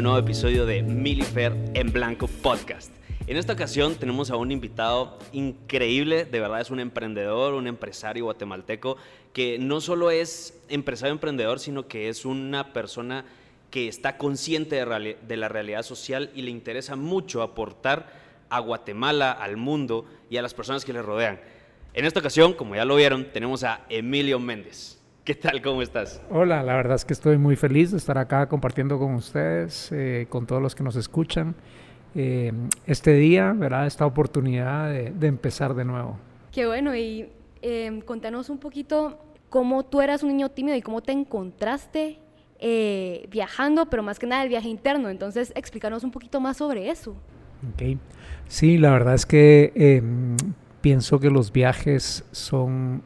este nuevo episodio de Milifer en Blanco Podcast. En esta ocasión tenemos a un invitado increíble, de verdad es un emprendedor, un empresario guatemalteco que no solo es empresario emprendedor, sino que es una persona que está consciente de, de la realidad social y le interesa mucho aportar a Guatemala, al mundo y a las personas que le rodean. En esta ocasión, como ya lo vieron, tenemos a Emilio Méndez. ¿Qué tal? ¿Cómo estás? Hola, la verdad es que estoy muy feliz de estar acá compartiendo con ustedes, eh, con todos los que nos escuchan, eh, este día, ¿verdad? Esta oportunidad de, empezar de nuevo. Qué bueno, y em, contanos un poquito cómo tú eras un niño tímido y cómo te encontraste eh, viajando, pero más que nada el viaje interno. Entonces, explícanos un poquito más sobre eso. Ok, sí, la verdad es que em, pienso que los viajes son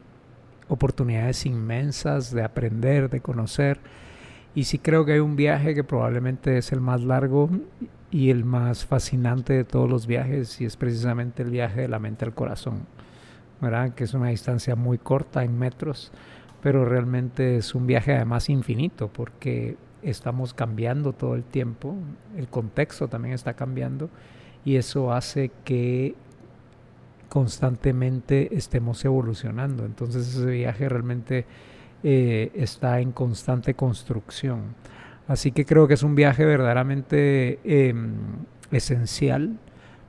oportunidades inmensas de aprender, de conocer. Y sí creo que hay un viaje que probablemente es el más largo y el más fascinante de todos los viajes y es precisamente el viaje de la mente al corazón, ¿verdad? Que es una distancia muy corta en metros, pero realmente es un viaje además infinito porque estamos cambiando todo el tiempo, el contexto también está cambiando y eso hace que constantemente estemos evolucionando. Entonces ese viaje realmente eh, está en constante construcción. Así que creo que es un viaje verdaderamente em, esencial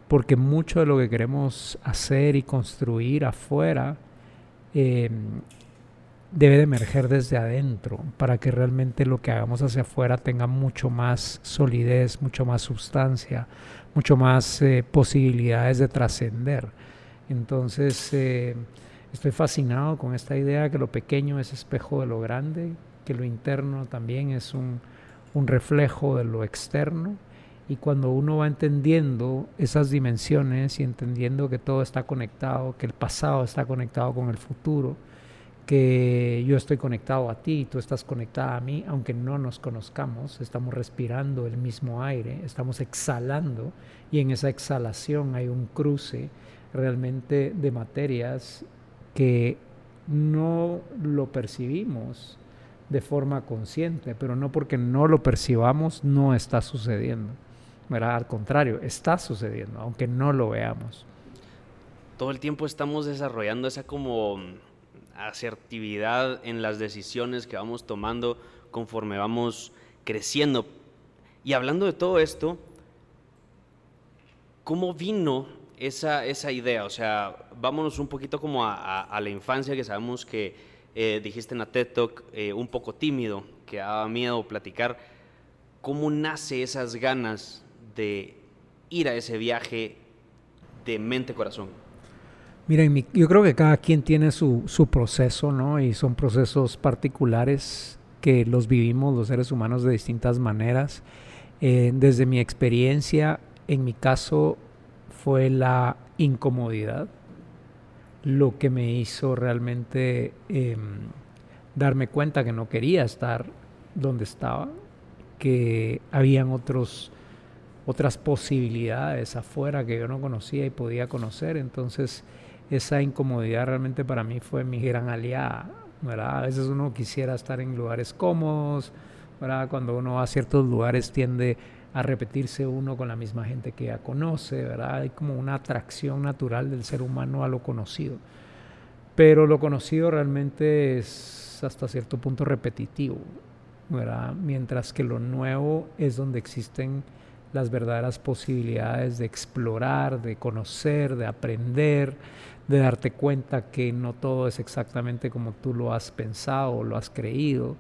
porque mucho de lo que queremos hacer y construir afuera em, debe de emerger desde adentro para que realmente lo que hagamos hacia afuera tenga mucho más solidez, mucho más sustancia, mucho más eh, posibilidades de trascender. Entonces, eh, estoy fascinado con esta idea que lo pequeño es espejo de lo grande, que lo interno también es un, reflejo de lo externo. Y cuando uno va entendiendo esas dimensiones y entendiendo que todo está conectado, que el pasado está conectado con el futuro, que yo estoy conectado a ti, y tú estás conectada a mí, aunque no nos conozcamos, estamos respirando el mismo aire, estamos exhalando y en esa exhalación hay un cruce realmente de materias que no lo percibimos de forma consciente, pero no porque no lo percibamos no está sucediendo. Al contrario, está sucediendo, aunque no lo veamos. Todo el tiempo estamos desarrollando esa como asertividad en las decisiones que vamos tomando conforme vamos creciendo. Y hablando de todo esto, ¿cómo vino esa, esa idea? O sea, vámonos un poquito como a, la infancia, que sabemos que eh, dijiste en la TED Talk, eh, un poco tímido, que daba miedo platicar. ¿Cómo nace esas ganas de ir a ese viaje de mente-corazón? Miren, yo creo que cada quien tiene su, su, proceso, ¿no? Y son procesos particulares que los vivimos los seres humanos de distintas maneras. Eh, desde mi experiencia, en mi caso, fue la incomodidad lo que me hizo realmente em, darme cuenta que no quería estar donde estaba, que habían otros, otras posibilidades afuera que yo no conocía y podía conocer. Entonces esa incomodidad realmente para mí fue mi gran aliada. ¿verdad? A veces uno quisiera estar en lugares cómodos, ¿verdad? cuando uno va a ciertos lugares tiende a repetirse uno con la misma gente que ya conoce, ¿verdad? Hay como una atracción natural del ser humano a lo conocido. Pero lo conocido realmente es hasta cierto punto repetitivo, ¿verdad? Mientras que lo nuevo es donde existen las verdaderas posibilidades de explorar, de conocer, de aprender, de darte cuenta que no todo es exactamente como tú lo has pensado lo has creído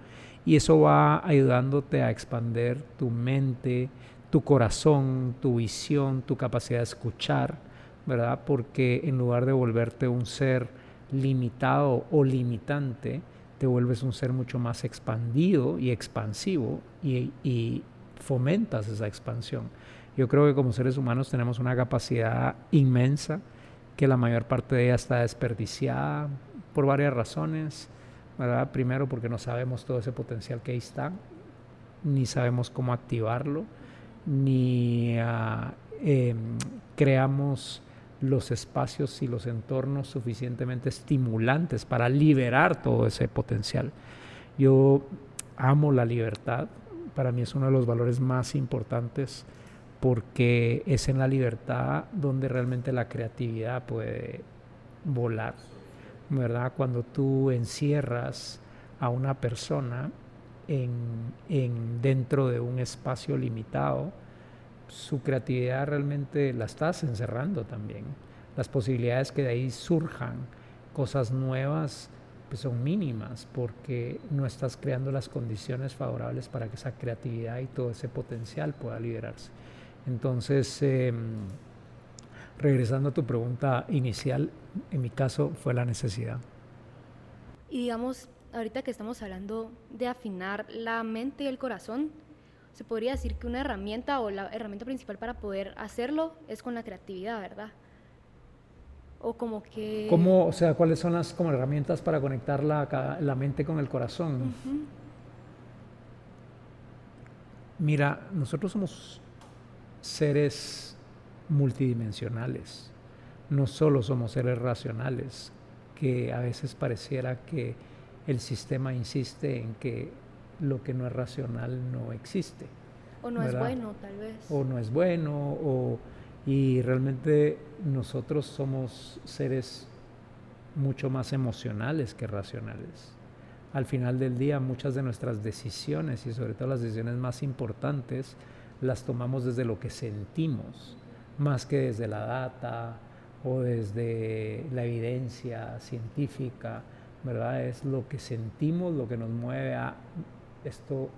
y eso va ayudándote a expander tu mente, tu corazón, tu visión, tu capacidad de escuchar, ¿verdad? Porque en lugar de volverte un ser limitado o limitante, te vuelves un ser mucho más expandido y expansivo y, fomentas esa expansión. Yo creo que como seres humanos tenemos una capacidad inmensa que la mayor parte de ella está desperdiciada por varias razones Primero porque no sabemos todo ese potencial que ahí está, ni sabemos cómo activarlo, ni ah, em, creamos los espacios y los entornos suficientemente estimulantes para liberar todo ese potencial. Yo amo la libertad, para mí es uno de los valores más importantes porque es en la libertad donde realmente la creatividad puede volar, ¿verdad? Cuando tú encierras a una persona en, dentro de un espacio limitado, su creatividad realmente la estás encerrando también. Las posibilidades que de ahí surjan cosas nuevas pues son mínimas porque no estás creando las condiciones favorables para que esa creatividad y todo ese potencial pueda liberarse. Entonces, em, regresando a tu pregunta inicial, en mi caso fue la necesidad. Y digamos, ahorita que estamos hablando de afinar la mente y el corazón, se podría decir que una herramienta o la herramienta principal para poder hacerlo es con la creatividad, ¿verdad? O como que... ¿Cómo, o sea, cuáles son las como herramientas para conectar la, la mente con el corazón? Mira, nosotros somos seres multidimensionales. No solo somos seres racionales, que a veces pareciera que el sistema insiste en que lo que no es racional no existe. O no es bueno, tal vez. O no es bueno, o, y realmente nosotros somos seres mucho más emocionales que racionales. Al final del día muchas de nuestras decisiones y sobre todo las decisiones más importantes las tomamos desde lo que sentimos, más que desde la data o desde la evidencia científica, ¿verdad? Es lo que sentimos, lo que nos mueve a esto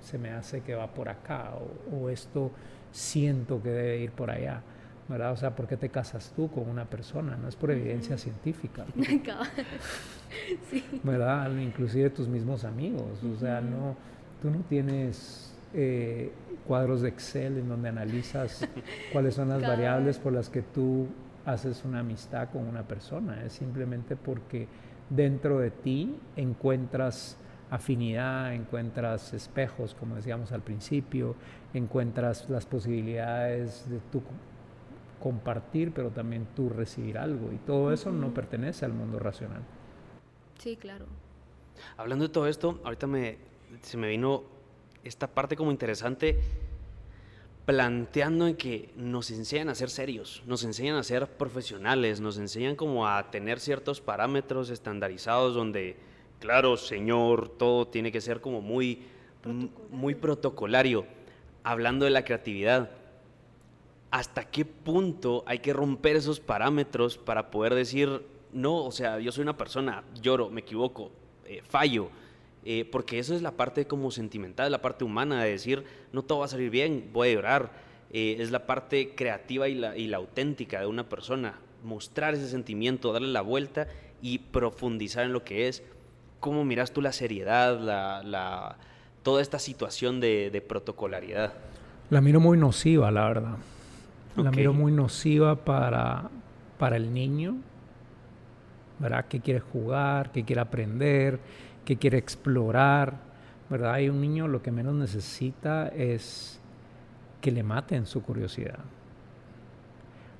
se me hace que va por acá o, esto siento que debe ir por allá. ¿verdad? O sea, ¿por qué te casas tú con una persona? No es por evidencia científica. sí. ¿Verdad? Inclusive tus mismos amigos. O sea, no, tú no tienes eh, cuadros de Excel en donde analizas cuáles son las variables por las que tú haces una amistad con una persona. Es simplemente porque dentro de ti encuentras afinidad, encuentras espejos, como decíamos al principio, encuentras las posibilidades de tú compartir, pero también tú recibir algo. Y todo eso no pertenece al mundo racional. Sí, claro. Hablando de todo esto, ahorita me, se me vino esta parte como interesante planteando en que nos enseñan a ser serios, nos enseñan a ser profesionales, nos enseñan como a tener ciertos parámetros estandarizados donde, claro, señor, todo tiene que ser como muy protocolario. muy protocolario. Hablando de la creatividad, ¿hasta qué punto hay que romper esos parámetros para poder decir, no, o sea, yo soy una persona, lloro, me equivoco, eh, fallo? Eh, porque eso es la parte como sentimental, la parte humana de decir, no todo va a salir bien, voy a llorar. Eh, es la parte creativa y la, y la, auténtica de una persona, mostrar ese sentimiento, darle la vuelta y profundizar en lo que es. ¿Cómo miras tú la seriedad, la, la, toda esta situación de, de, protocolaridad? La miro muy nociva, la verdad. La miro muy nociva para, para el niño, ¿verdad? Que quiere jugar, que quiere aprender, que quiere explorar, ¿verdad? Hay un niño lo que menos necesita es que le maten su curiosidad.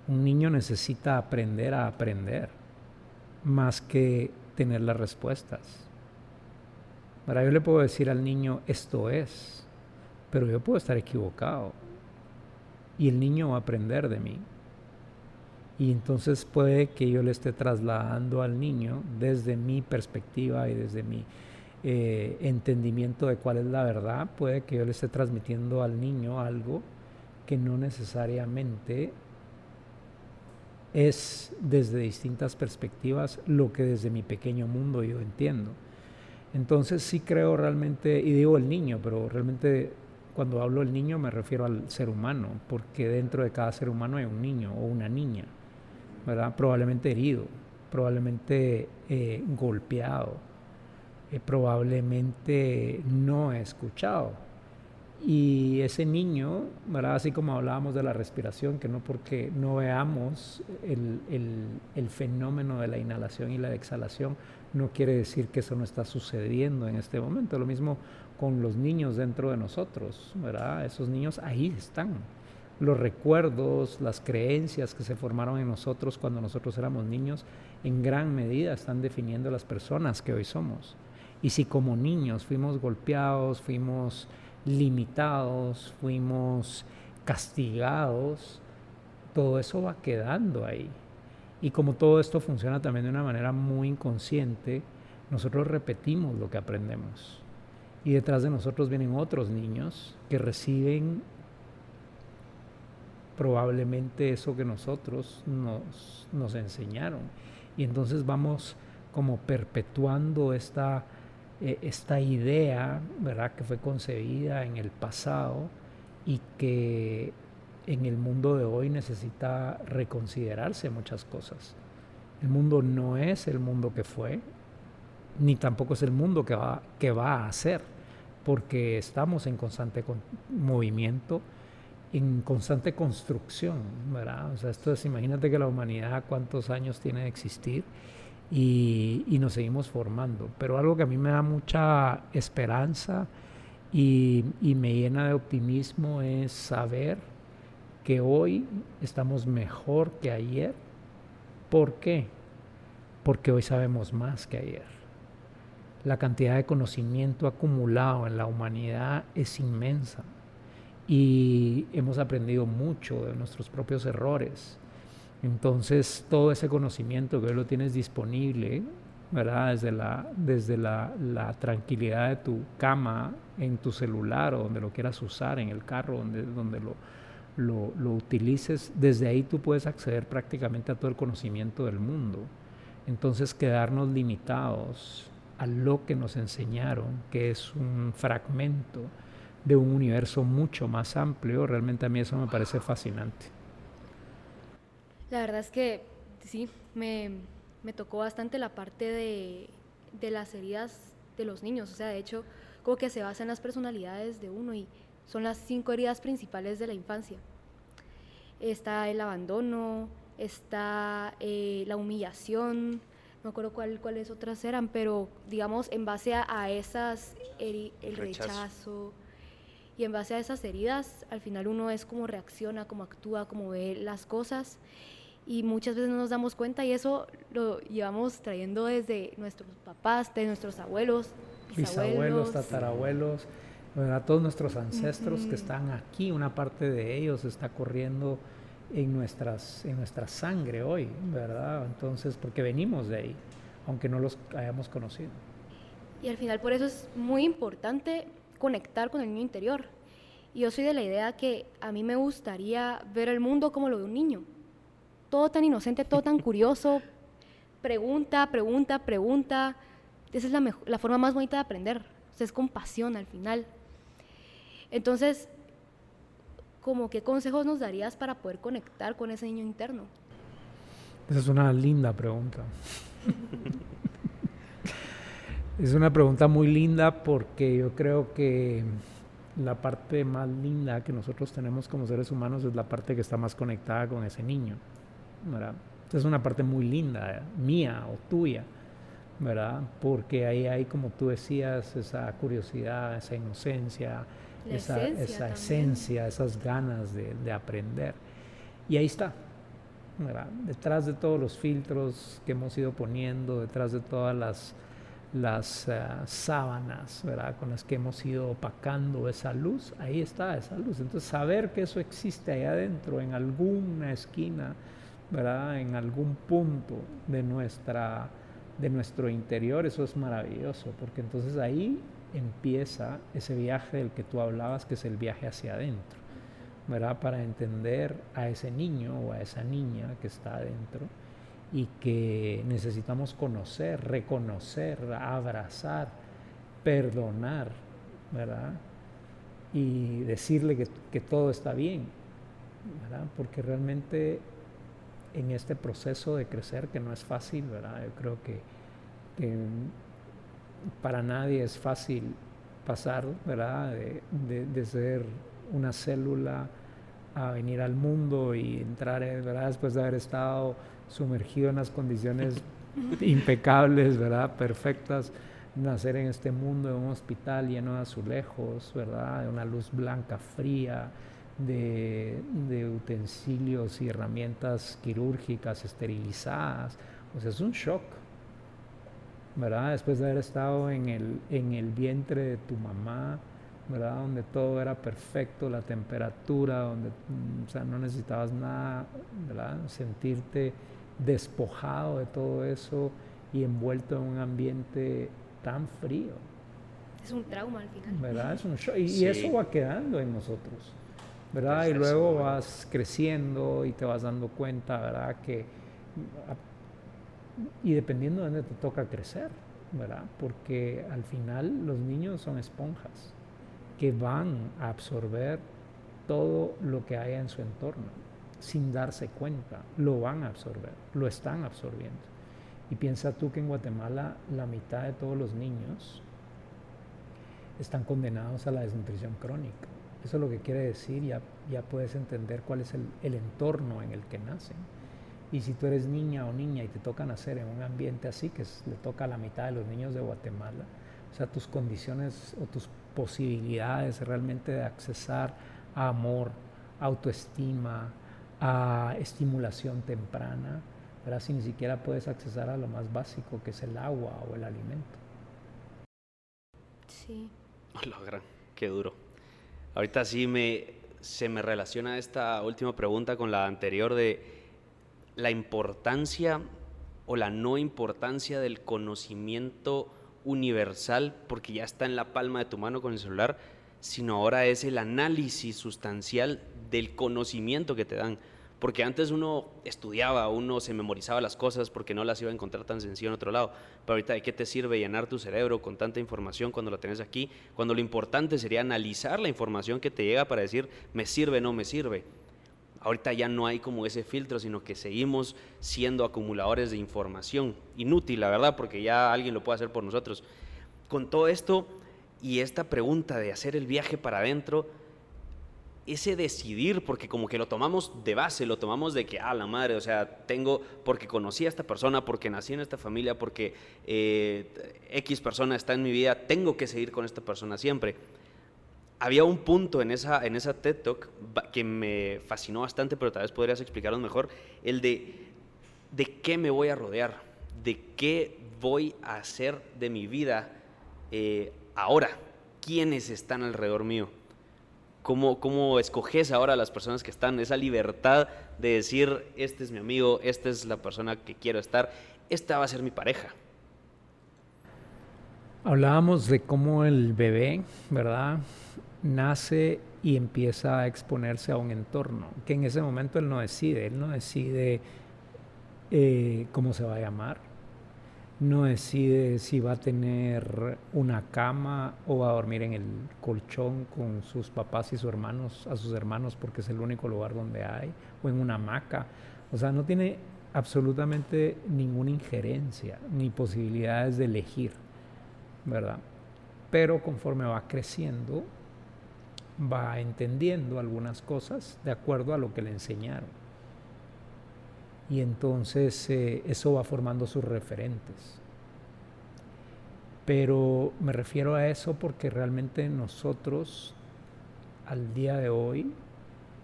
Un niño necesita aprender a aprender más que tener las respuestas. Ahora yo le puedo decir al niño esto es, pero yo puedo estar equivocado y el niño va a aprender de mí. Y entonces puede que yo le esté trasladando al niño desde mi perspectiva y desde mi eh, entendimiento de cuál es la verdad, puede que yo le esté transmitiendo al niño algo que no necesariamente es desde distintas perspectivas lo que desde mi pequeño mundo yo entiendo. Entonces sí creo realmente, y digo el niño, pero realmente cuando hablo del niño me refiero al ser humano, porque dentro de cada ser humano hay un niño o una niña. Probablemente herido, probablemente eh, golpeado, eh, probablemente no escuchado. Y ese niño, ¿verdad? así como hablábamos de la respiración, que no porque no veamos el, el, fenómeno de la inhalación y la exhalación, no quiere decir que eso no está sucediendo en este momento. Lo mismo con los niños dentro de nosotros, ¿verdad? Esos niños ahí están los recuerdos, las creencias que se formaron en nosotros cuando nosotros éramos niños, en gran medida están definiendo las personas que hoy somos. Y si como niños fuimos golpeados, fuimos limitados, fuimos castigados, todo eso va quedando ahí. Y como todo esto funciona también de una manera muy inconsciente, nosotros repetimos lo que aprendemos. Y detrás de nosotros vienen otros niños que reciben probablemente eso que nosotros nos, nos enseñaron. Y entonces vamos como perpetuando esta, eh, esta idea, ¿verdad? Que fue concebida en el pasado y que en el mundo de hoy necesita reconsiderarse muchas cosas. El mundo no es el mundo que fue, ni tampoco es el mundo que va, que va a ser, porque estamos en constante movimiento, en constante construcción, ¿verdad? O sea, esto es, imagínate que la humanidad cuántos años tiene de existir y, nos seguimos formando, pero algo que a mí me da mucha esperanza y, y me llena de optimismo es saber que hoy estamos mejor que ayer. ¿Por qué? Porque hoy sabemos más que ayer. La cantidad de conocimiento acumulado en la humanidad es inmensa y hemos aprendido mucho de nuestros propios errores. Entonces, todo ese conocimiento que hoy lo tienes disponible, ¿verdad? Desde, la, desde la, tranquilidad de tu cama, en tu celular o donde lo quieras usar, en el carro, donde, donde lo, lo, utilices, desde ahí tú puedes acceder prácticamente a todo el conocimiento del mundo. Entonces quedarnos limitados a lo que nos enseñaron, que es un fragmento de un universo mucho más amplio, realmente a mí eso me parece fascinante. La verdad es que sí, me, me tocó bastante la parte de, de las heridas de los niños, o sea, de hecho, como que se basa en las personalidades de uno y son las cinco heridas principales de la infancia. Está el abandono, está eh, la humillación, no me acuerdo cuál, cuáles otras eran, pero digamos en base a, esas, el, rechazo. Y en base a esas heridas, al final uno es como reacciona, como actúa, como ve las cosas y muchas veces no nos damos cuenta y eso lo llevamos trayendo desde nuestros papás, de nuestros abuelos, bisabuelos, tatarabuelos a todos nuestros ancestros que están aquí, una parte de ellos está corriendo en, nuestras, en nuestra sangre hoy, ¿verdad? Entonces, porque venimos de ahí, aunque no los hayamos conocido. Y al final por eso es muy importante conectar con el niño interior. Y yo soy de la idea que a mí me gustaría ver el mundo como lo de un niño. Todo tan inocente, todo tan curioso. Pregunta, pregunta, pregunta. Esa es la, la forma más bonita de aprender. O sea, es compasión al final. Entonces, ¿cómo qué consejos nos darías para poder conectar con ese niño interno? Esa es una linda pregunta. es una pregunta muy linda porque yo creo que la parte más linda que nosotros tenemos como seres humanos es la parte que está más conectada con ese niño. ¿verdad? Es una parte muy linda, mía o tuya, ¿verdad? Porque ahí hay, como tú decías, esa curiosidad, esa inocencia, esa, esencia, esas ganas de, aprender. Y ahí está, detrás de todos los filtros que hemos ido poniendo, detrás de todas las, las eh, sábanas ¿verdad? con las que hemos ido opacando esa luz, ahí está esa luz. Entonces saber que eso existe ahí adentro, en alguna esquina, ¿verdad? en algún punto de, nuestra, de nuestro interior, eso es maravilloso, porque entonces ahí empieza ese viaje del que tú hablabas, que es el viaje hacia adentro, ¿verdad? Para entender a ese niño o a esa niña que está adentro y que necesitamos conocer, reconocer, abrazar, perdonar, ¿verdad? Y decirle que, todo está bien, ¿verdad? Porque realmente en este proceso de crecer, que no es fácil, ¿verdad? Yo creo que para nadie es fácil pasar, ¿verdad? De, ser una célula a venir al mundo y entrar, ¿verdad? Después de haber estado sumergido en las condiciones impecables, ¿verdad? Perfectas, nacer en este mundo de un hospital lleno de azulejos, ¿verdad? De una luz blanca fría, de, de utensilios y herramientas quirúrgicas esterilizadas. O sea, es un shock, ¿verdad? Después de haber estado en el, en el vientre de tu mamá, ¿verdad? Donde todo era perfecto, la temperatura, donde mm, o sea, no necesitabas nada, ¿verdad? Sentirte despojado de todo eso y envuelto en un ambiente tan frío. Es un trauma al final. ¿Verdad? Es un Y, y, eso va quedando en nosotros. ¿Verdad? y luego vas creciendo y te vas dando cuenta, ¿verdad? Que, y dependiendo de dónde te toca crecer, ¿verdad? Porque al final los niños son esponjas que van a absorber todo lo que haya en su entorno sin darse cuenta, lo van a absorber, lo están absorbiendo. Y piensa tú que en Guatemala la mitad de todos los niños están condenados a la desnutrición crónica. Eso es lo que quiere decir, ya, ya puedes entender cuál es el, el entorno en el que nacen. Y si tú eres niña o niña y te toca nacer en un ambiente así, que le toca a la mitad de los niños de Guatemala, o sea, tus condiciones o tus posibilidades realmente de accesar a amor, autoestima, a estimulación temprana, ¿verdad? si ni siquiera puedes accesar a lo más básico que es el agua o el alimento. Sí. Hola, gran, qué duro. Ahorita sí me, se me relaciona esta última pregunta con la anterior de la importancia o la no importancia del conocimiento universal, porque ya está en la palma de tu mano con el celular, sino ahora es el análisis sustancial del conocimiento que te dan. Porque antes uno estudiaba, uno se memorizaba las cosas porque no las iba a encontrar tan sencillo en otro lado. Pero ahorita, ¿de qué te sirve llenar tu cerebro con tanta información cuando la tenés aquí? Cuando lo importante sería analizar la información que te llega para decir, me sirve, no me sirve ahorita ya no hay como ese filtro, sino que seguimos siendo acumuladores de información. Inútil, la verdad, porque ya alguien lo puede hacer por nosotros. Con todo esto y esta pregunta de hacer el viaje para adentro, ese decidir, porque como que lo tomamos de base, lo tomamos de que, ah, la madre, o sea, tengo, porque conocí a esta persona, porque nací en esta familia, porque eh, X persona está en mi vida, tengo que seguir con esta persona siempre había un punto en esa, en esa TED Talk que me fascinó bastante, pero tal vez podrías explicarlo mejor, el de de qué me voy a rodear, de qué voy a hacer de mi vida eh, ahora, quiénes están alrededor mío, cómo, cómo escoges ahora a las personas que están, esa libertad de decir, este es mi amigo, esta es la persona que quiero estar, esta va a ser mi pareja. Hablábamos de cómo el bebé, ¿verdad? nace y empieza a exponerse a un entorno, que en ese momento él no decide, él no decide eh, cómo se va a llamar, no decide si va a tener una cama o va a dormir en el colchón con sus papás y sus hermanos, a sus hermanos porque es el único lugar donde hay, o en una hamaca. O sea, no tiene absolutamente ninguna injerencia ni posibilidades de elegir, ¿verdad? Pero conforme va creciendo, va entendiendo algunas cosas de acuerdo a lo que le enseñaron. Y entonces eh, eso va formando sus referentes. Pero me refiero a eso porque realmente nosotros al día de hoy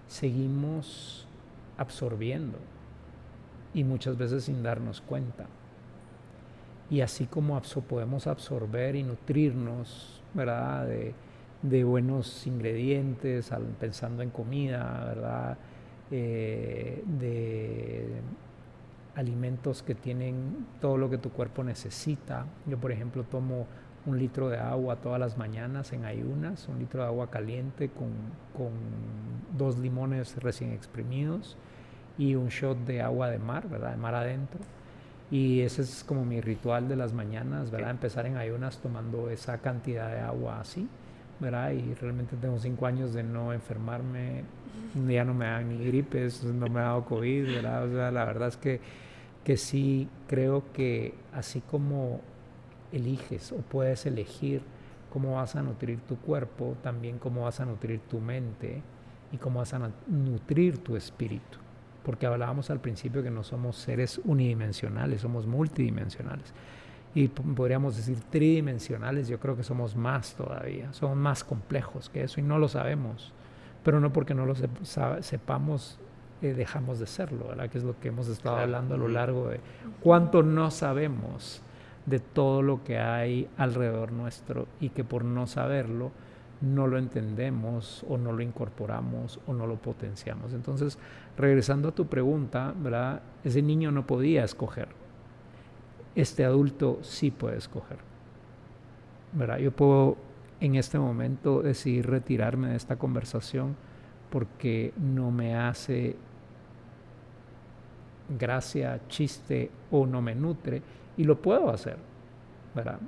seguimos absorbiendo y muchas veces sin darnos cuenta. Y así como podemos absorber y nutrirnos, ¿verdad? De, de buenos ingredientes, pensando en comida, ¿verdad? Eh, de alimentos que tienen todo lo que tu cuerpo necesita. Yo, por ejemplo, tomo un litro de agua todas las mañanas en ayunas, un litro de agua caliente con, con dos limones recién exprimidos y un shot de agua de mar, ¿verdad? De mar adentro. Y ese es como mi ritual de las mañanas, ¿verdad? Empezar en ayunas tomando esa cantidad de agua así. Y realmente tengo cinco años de no enfermarme, ya no me dan ni gripes, no me ha dado COVID, ¿verdad? O sea, la verdad es que, que sí creo que así como eliges o puedes elegir cómo vas a nutrir tu cuerpo, también cómo vas a nutrir tu mente y cómo vas a nutrir tu espíritu. Porque hablábamos al principio que no somos seres unidimensionales, somos multidimensionales y podríamos decir tridimensionales, yo creo que somos más todavía, somos más complejos que eso y no lo sabemos, pero no porque no lo sepamos eh, dejamos de serlo, ¿verdad? Que es lo que hemos estado hablando a lo largo de cuánto no sabemos de todo lo que hay alrededor nuestro y que por no saberlo no lo entendemos o no lo incorporamos o no lo potenciamos. Entonces, regresando a tu pregunta, ¿verdad? Ese niño no podía escoger. Este adulto sí puede escoger. ¿verdad? Yo puedo en este momento decidir retirarme de esta conversación porque no me hace gracia, chiste o no me nutre y lo puedo hacer, ¿verdad?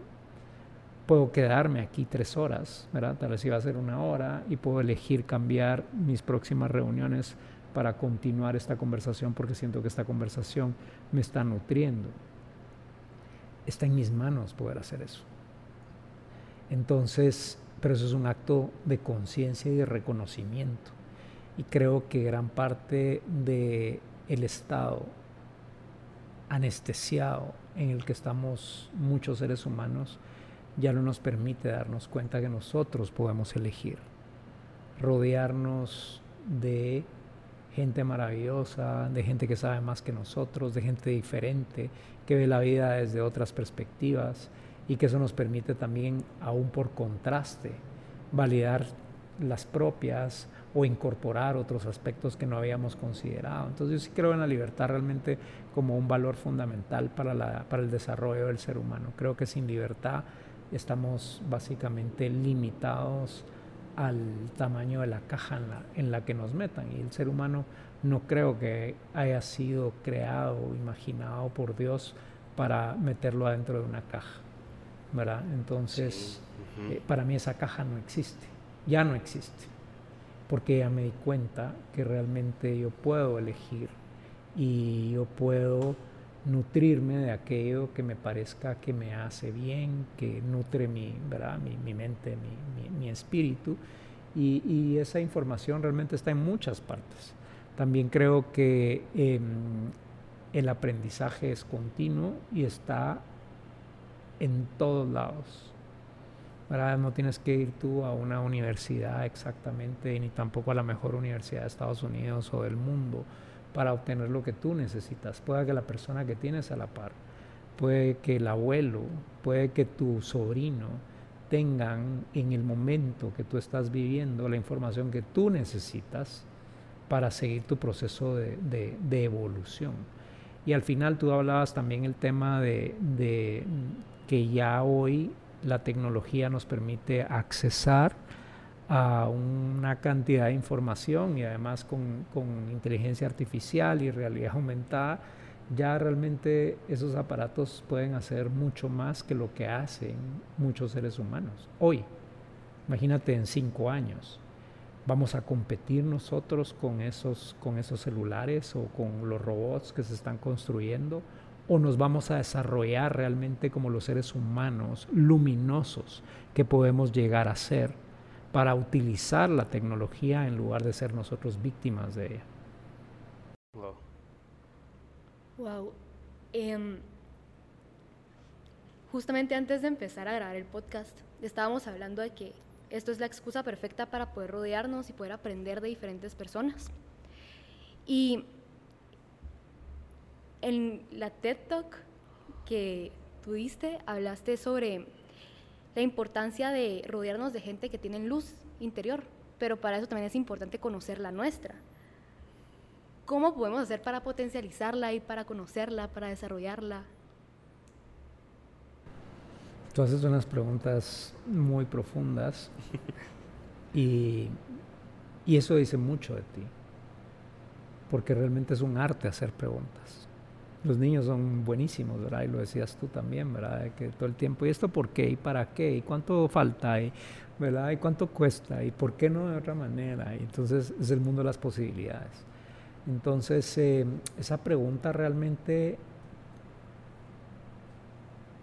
Puedo quedarme aquí tres horas, ¿verdad? Tal vez iba a ser una hora y puedo elegir cambiar mis próximas reuniones para continuar esta conversación porque siento que esta conversación me está nutriendo. Está en mis manos poder hacer eso. Entonces, pero eso es un acto de conciencia y de reconocimiento. Y creo que gran parte de el estado anestesiado en el que estamos muchos seres humanos ya no nos permite darnos cuenta que nosotros podemos elegir rodearnos de gente maravillosa, de gente que sabe más que nosotros, de gente diferente, que ve la vida desde otras perspectivas y que eso nos permite también, aún por contraste, validar las propias o incorporar otros aspectos que no habíamos considerado. Entonces yo sí creo en la libertad realmente como un valor fundamental para, la, para el desarrollo del ser humano. Creo que sin libertad estamos básicamente limitados al tamaño de la caja en la, en la que nos metan y el ser humano no creo que haya sido creado o imaginado por Dios para meterlo adentro de una caja. ¿verdad? Entonces, eh, para mí esa caja no existe, ya no existe, porque ya me di cuenta que realmente yo puedo elegir y yo puedo nutrirme de aquello que me parezca que me hace bien, que nutre mi, ¿verdad? mi, mente, mi, espíritu, y, esa información realmente está en muchas partes. También creo que em, el aprendizaje es continuo y está en todos lados. No tienes que ir tú a una universidad exactamente, ni tampoco a la mejor universidad de Estados Unidos o del mundo para obtener lo que tú necesitas. Puede que la persona que tienes a la par, puede que el abuelo, puede que tu sobrino tengan en el momento que tú estás viviendo la información que tú necesitas para seguir tu proceso de, evolución. Y al final tú hablabas también el tema de que ya hoy la tecnología nos permite accesar a una cantidad de información y además con, inteligencia artificial y realidad aumentada, ya realmente esos aparatos pueden hacer mucho más que lo que hacen muchos seres humanos. Hoy, imagínate en cinco años, vamos a competir nosotros con esos, con esos celulares o con los robots que se están construyendo o nos vamos a desarrollar realmente como los seres humanos luminosos que podemos llegar a ser para utilizar la tecnología en lugar de ser nosotros víctimas de ella. Wow. Wow. Em, justamente antes de empezar a grabar el podcast, estábamos hablando de que esto es la excusa perfecta para poder rodearnos y poder aprender de diferentes personas. Y en la TED Talk que tuviste, hablaste sobre la importancia de rodearnos de gente que tiene luz interior, pero para eso también es importante conocer la nuestra. ¿Cómo podemos hacer para potencializarla y para conocerla, para desarrollarla? Tú haces unas preguntas muy profundas y, y eso dice mucho de ti, porque realmente es un arte hacer preguntas los niños son buenísimos, ¿verdad? Y lo decías tú también, ¿verdad? Que todo el tiempo, ¿y esto por qué? ¿Y para qué? ¿Y cuánto falta? ¿Y, ¿verdad? ¿Y cuánto cuesta? ¿Y por qué no de otra manera? Y entonces es el mundo de las posibilidades. Entonces, eh, esa pregunta realmente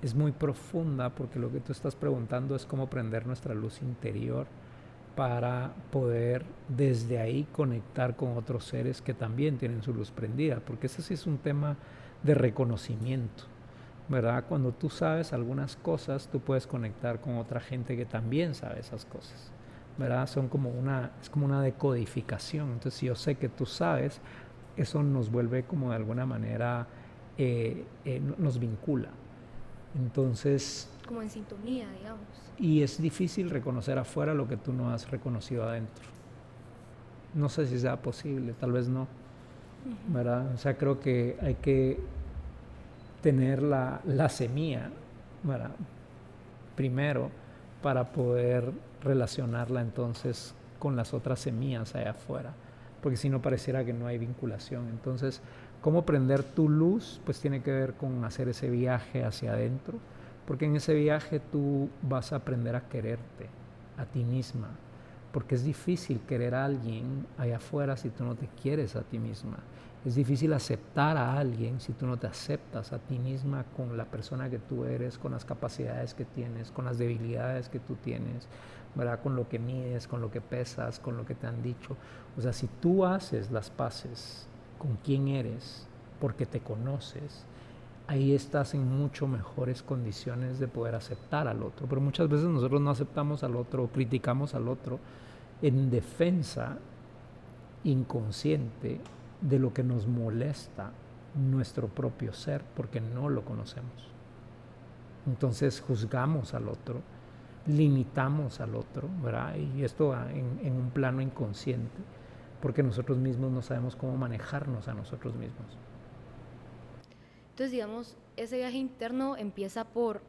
es muy profunda porque lo que tú estás preguntando es cómo prender nuestra luz interior para poder desde ahí conectar con otros seres que también tienen su luz prendida, porque ese sí es un tema de reconocimiento, ¿verdad? Cuando tú sabes algunas cosas, tú puedes conectar con otra gente que también sabe esas cosas, ¿verdad? Son como una, es como una decodificación. Entonces, si yo sé que tú sabes, eso nos vuelve como de alguna manera, eh, eh, nos vincula. Entonces... Como en sintonía, digamos. Y es difícil reconocer afuera lo que tú no has reconocido adentro. No sé si sea posible, tal vez no. O sea, creo que hay que tener la, la semilla. Primero, para poder relacionarla entonces con las otras semillas allá afuera, porque si no pareciera que no hay vinculación. Entonces, ¿cómo prender tu luz? Pues tiene que ver con hacer ese viaje hacia adentro, porque en ese viaje tú vas a aprender a quererte, a ti misma, porque es difícil querer a alguien allá afuera si tú no te quieres a ti misma. Es difícil aceptar a alguien si tú no te aceptas a ti misma con la persona que tú eres, con las capacidades que tienes, con las debilidades que tú tienes, ¿verdad? Con lo que mides, con lo que pesas, con lo que te han dicho. O sea, si tú haces las paces con quién eres, porque te conoces, ahí estás en mucho mejores condiciones de poder aceptar al otro. Pero muchas veces nosotros no aceptamos al otro criticamos al otro en defensa inconsciente de lo que nos molesta nuestro propio ser porque no lo conocemos. Entonces juzgamos al otro, limitamos al otro, ¿verdad? Y esto en, en un plano inconsciente, porque nosotros mismos no sabemos cómo manejarnos a nosotros mismos. Entonces, digamos, ese viaje interno empieza por,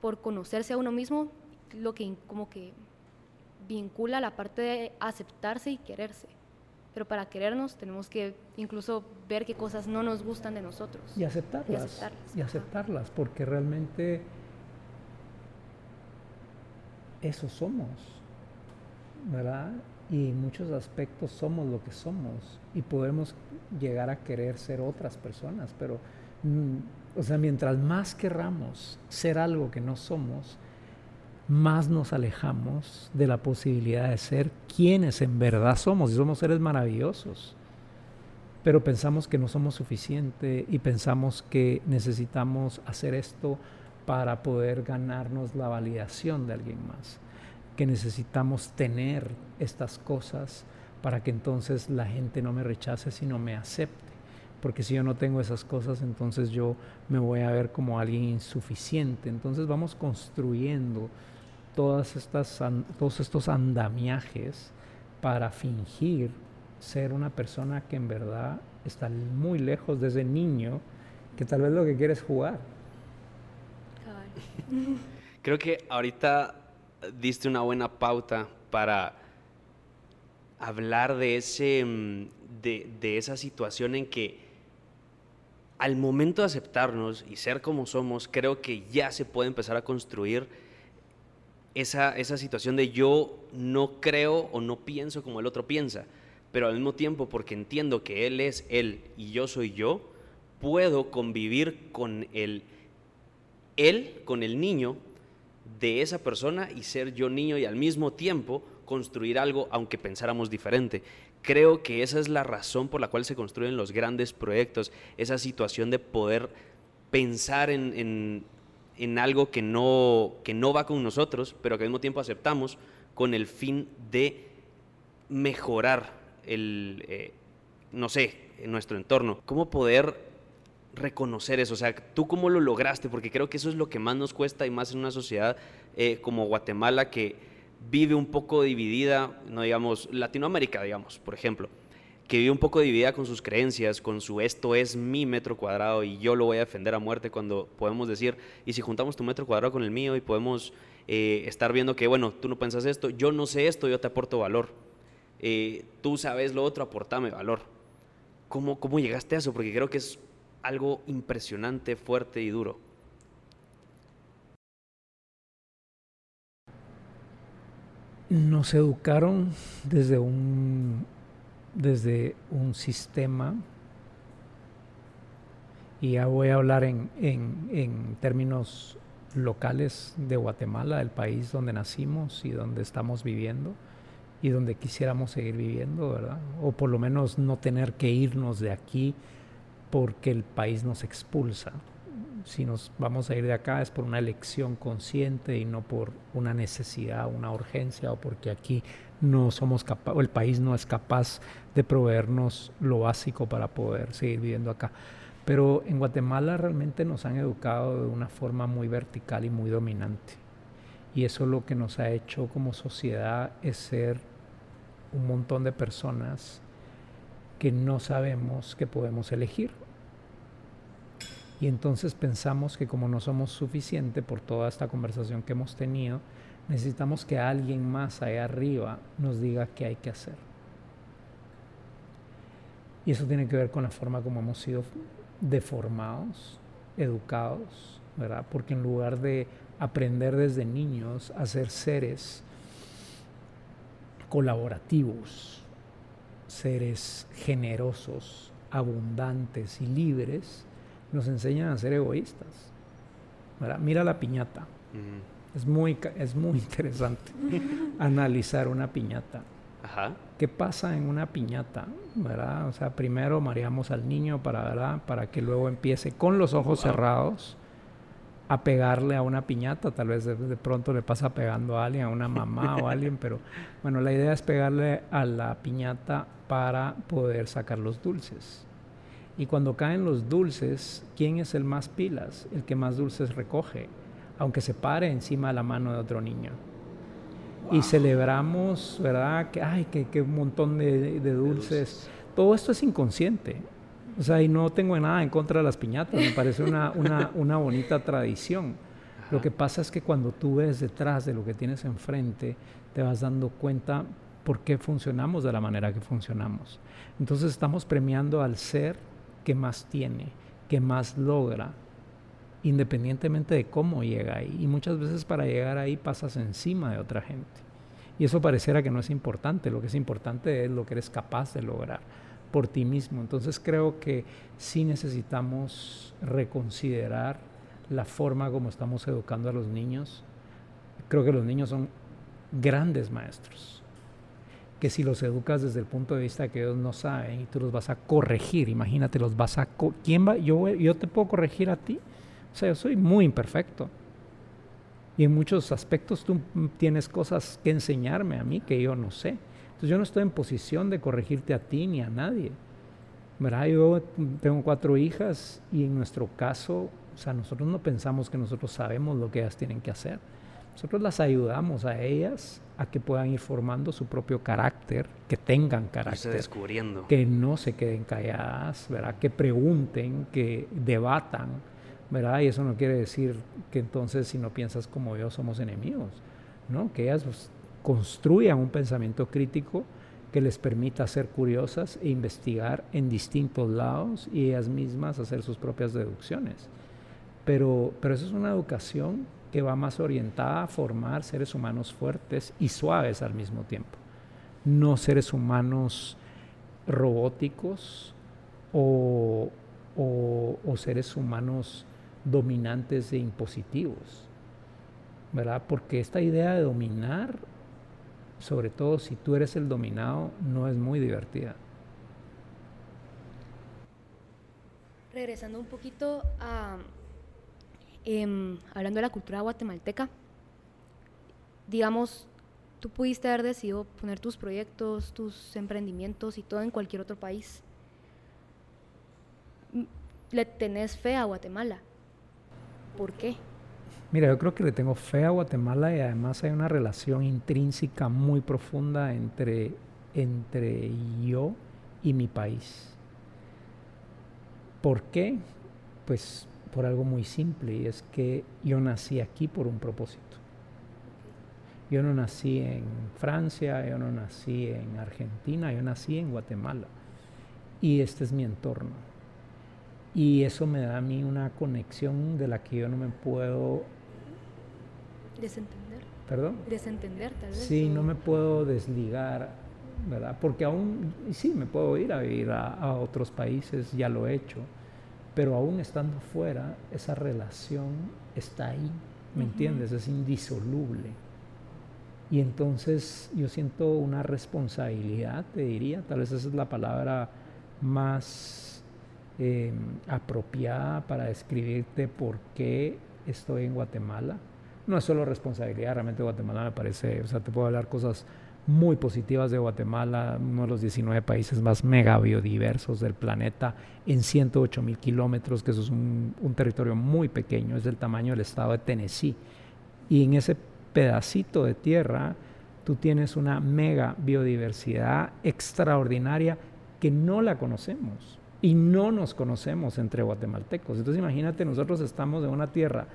por conocerse a uno mismo, lo que como que vincula la parte de aceptarse y quererse pero para querernos tenemos que incluso ver qué cosas no nos gustan de nosotros. Y aceptarlas. Y aceptarlas, y aceptarlas porque realmente eso somos, ¿verdad? Y en muchos aspectos somos lo que somos y podemos llegar a querer ser otras personas, pero, mm, o sea, mientras más querramos ser algo que no somos, más nos alejamos de la posibilidad de ser quienes en verdad somos. Y somos seres maravillosos. Pero pensamos que no somos suficiente y pensamos que necesitamos hacer esto para poder ganarnos la validación de alguien más. Que necesitamos tener estas cosas para que entonces la gente no me rechace, sino me acepte. Porque si yo no tengo esas cosas, entonces yo me voy a ver como alguien insuficiente. Entonces vamos construyendo todas estas, todos estos andamiajes para fingir ser una persona que en verdad está muy lejos de ese niño que tal vez lo que quiere es jugar. Creo que ahorita diste una buena pauta para hablar de, ese, mm, de, de esa situación en que al momento de aceptarnos y ser como somos, creo que ya se puede empezar a construir esa, esa situación de yo no creo o no pienso como el otro piensa, pero al mismo tiempo porque entiendo que él es él y yo soy yo, puedo convivir con el él, con el niño de esa persona y ser yo niño y al mismo tiempo construir algo aunque pensáramos diferente. Creo que esa es la razón por la cual se construyen los grandes proyectos, esa situación de poder pensar en, en algo que no, que no va con nosotros, pero que al mismo tiempo aceptamos con el fin de mejorar el, eh, no sé, nuestro entorno. ¿Cómo poder reconocer eso? O sea, ¿tú cómo lo lograste? Porque creo que eso es lo que más nos cuesta y más en una sociedad eh, como Guatemala que vive un poco dividida, no digamos, Latinoamérica, digamos, por ejemplo que vive un poco dividida con sus creencias, con su esto es mi metro cuadrado y yo lo voy a defender a muerte cuando podemos decir, y si juntamos tu metro cuadrado con el mío y podemos eh, estar viendo que, bueno, tú no pensas esto, yo no sé esto, yo te aporto valor. Eh, tú sabes lo otro, aportame valor. ¿Cómo, ¿Cómo llegaste a eso? Porque creo que es algo impresionante, fuerte y duro. Nos educaron desde un desde un sistema, y ya voy a hablar en, en, términos locales de Guatemala, el país donde nacimos y donde estamos viviendo y donde quisiéramos seguir viviendo, ¿verdad? O por lo menos no tener que irnos de aquí porque el país nos expulsa. Si nos vamos a ir de acá es por una elección consciente y no por una necesidad, una urgencia o porque aquí no somos capaces, o el país no es capaz de proveernos lo básico para poder seguir viviendo acá. Pero en Guatemala realmente nos han educado de una forma muy vertical y muy dominante. Y eso lo que nos ha hecho como sociedad es ser un montón de personas que no sabemos que podemos elegir. Y entonces pensamos que como no somos suficiente por toda esta conversación que hemos tenido, necesitamos que alguien más allá arriba nos diga qué hay que hacer. Y eso tiene que ver con la forma como hemos sido deformados, educados, ¿verdad? Porque en lugar de aprender desde niños a ser seres colaborativos, seres generosos, abundantes y libres, nos enseñan a ser egoístas. Mira la piñata. Es, muy, es muy interesante analizar una piñata. ¿Qué pasa en una piñata? ¿verdad? O sea, primero mareamos al niño para, para que luego empiece con los ojos cerrados a pegarle a una piñata, tal vez de, pronto le pasa pegando a alguien, a una mamá o a alguien, pero bueno, la idea es pegarle a la piñata para poder sacar los dulces. Y cuando caen los dulces, ¿quién es el más pilas? El que más dulces recoge, aunque se pare encima de la mano de otro niño. Y celebramos, ¿verdad? Que, ay, que, que un montón de, de dulces. Todo esto es inconsciente. O sea, y no tengo nada en contra de las piñatas, me parece una, una, una bonita tradición. Lo que pasa es que cuando tú ves detrás de lo que tienes enfrente, te vas dando cuenta por qué funcionamos de la manera que funcionamos. Entonces estamos premiando al ser que más tiene, que más logra, independientemente de cómo llega ahí. Y muchas veces para llegar ahí pasas encima de otra gente. Y eso pareciera que no es importante, lo que es importante es lo que eres capaz de lograr por ti mismo. Entonces creo que sí necesitamos reconsiderar la forma como estamos educando a los niños. Creo que los niños son grandes maestros, que si los educas desde el punto de vista que ellos no saben y tú los vas a corregir, imagínate, los vas a... ¿Quién va? Yo, yo te puedo corregir a ti. O sea, yo soy muy imperfecto. Y en muchos aspectos tú tienes cosas que enseñarme a mí que yo no sé. Entonces yo no estoy en posición de corregirte a ti ni a nadie. ¿Verdad? Yo tengo cuatro hijas y en nuestro caso, o sea, nosotros no pensamos que nosotros sabemos lo que ellas tienen que hacer. Nosotros las ayudamos a ellas a que puedan ir formando su propio carácter, que tengan carácter, descubriendo. que no se queden calladas, ¿verdad? Que pregunten, que debatan, ¿verdad? Y eso no quiere decir que entonces si no piensas como yo somos enemigos, ¿no? Que ellas pues, construyan un pensamiento crítico que les permita ser curiosas e investigar en distintos lados y ellas mismas hacer sus propias deducciones. Pero, pero eso es una educación que va más orientada a formar seres humanos fuertes y suaves al mismo tiempo, no seres humanos robóticos o, o seres humanos dominantes e impositivos, ¿verdad? Porque esta idea de dominar sobre todo si tú eres el dominado, no es muy divertida. Regresando un poquito a, em, hablando de la cultura guatemalteca, digamos, tú pudiste haber decidido poner tus proyectos, tus emprendimientos y todo en cualquier otro país. ¿Le tenés fe a Guatemala? ¿Por qué? Mira, yo creo que le tengo fe a Guatemala y además hay una relación intrínseca muy profunda entre, entre yo y mi país. ¿Por qué? Pues por algo muy simple y es que yo nací aquí por un propósito. Yo no nací en Francia, yo no nací en Argentina, yo nací en Guatemala. Y este es mi entorno. Y eso me da a mí una conexión de la que yo no me puedo Desentender. ¿Perdón? Desentender, tal vez. Sí, no me puedo desligar, ¿verdad? Porque aún, sí, me puedo ir a vivir a, otros países, ya lo he hecho, pero aún estando fuera, esa relación está ahí, ¿me entiendes? Es indisoluble. Y entonces yo siento una responsabilidad, te diría, tal vez esa es la palabra más eh, apropiada para describirte por qué estoy en Guatemala no es solo responsabilidad, realmente Guatemala me parece, o sea, te puedo hablar cosas muy positivas de Guatemala, uno de los 19 países más mega biodiversos del planeta, en 108 mil kilómetros, que eso es un, un, territorio muy pequeño, es del tamaño del estado de Tennessee. Y en ese pedacito de tierra tú tienes una mega biodiversidad extraordinaria que no la conocemos y no nos conocemos entre guatemaltecos. Entonces imagínate, nosotros estamos en una tierra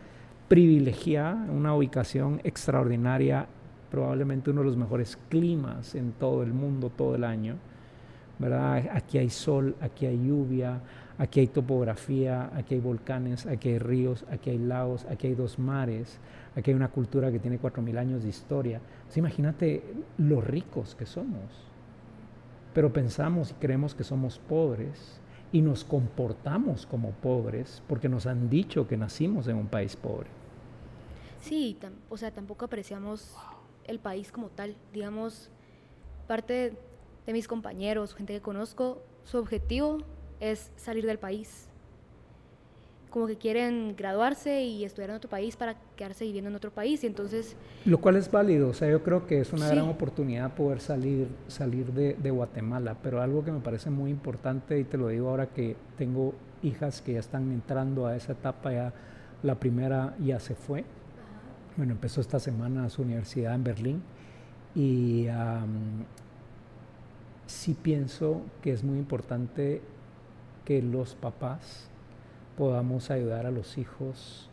privilegiada, una ubicación extraordinaria probablemente uno de los mejores climas en todo el mundo todo el año. ¿verdad? Aquí hay sol, aquí hay lluvia, aquí hay topografía, aquí hay volcanes, aquí hay ríos, aquí hay lagos, aquí hay dos mares, aquí hay una cultura que tiene cuatro mil años de historia. imagínate lo ricos que somos. Pero pensamos y creemos que somos pobres y nos comportamos como pobres porque nos han dicho que nacimos en un país pobre. Sí, o sea, tampoco apreciamos el país como tal. Digamos, parte de mis compañeros, gente que conozco, su objetivo es salir del país. Como que quieren graduarse y estudiar en otro país para quedarse viviendo en otro país. Y entonces... Lo cual es válido. O sea, yo creo que es una gran oportunidad poder salir, salir de, de Guatemala. Pero algo que me parece muy importante, y te lo digo ahora que tengo hijas que ya están entrando a esa etapa, ya la primera ya se fue bueno, empezó esta semana su universidad en Berlín y sí pienso que es muy importante que los papás podamos ayudar a los hijos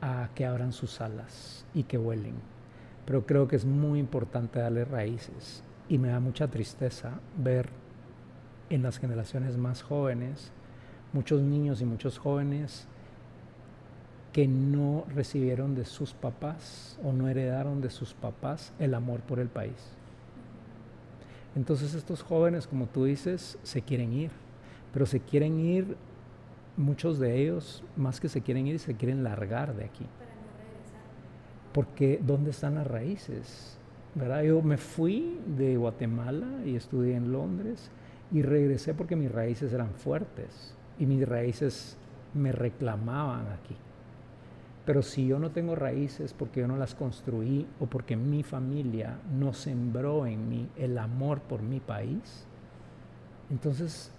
a que abran sus alas y que vuelen. Pero creo que es muy importante darle raíces y me da mucha tristeza ver en las generaciones más jóvenes muchos niños y muchos jóvenes que no recibieron de sus papás o no heredaron de sus papás el amor por el país. Entonces estos jóvenes, como tú dices, se quieren ir, pero se quieren ir, muchos de ellos, más que se quieren ir, se quieren largar de aquí. Porque ¿dónde están las raíces? ¿Verdad? Yo me fui de Guatemala y estudié en Londres y regresé porque mis raíces eran fuertes y mis raíces me reclamaban aquí. Pero si yo no tengo raíces porque yo no las construí o porque mi familia no sembró en mí el amor por mi país, entonces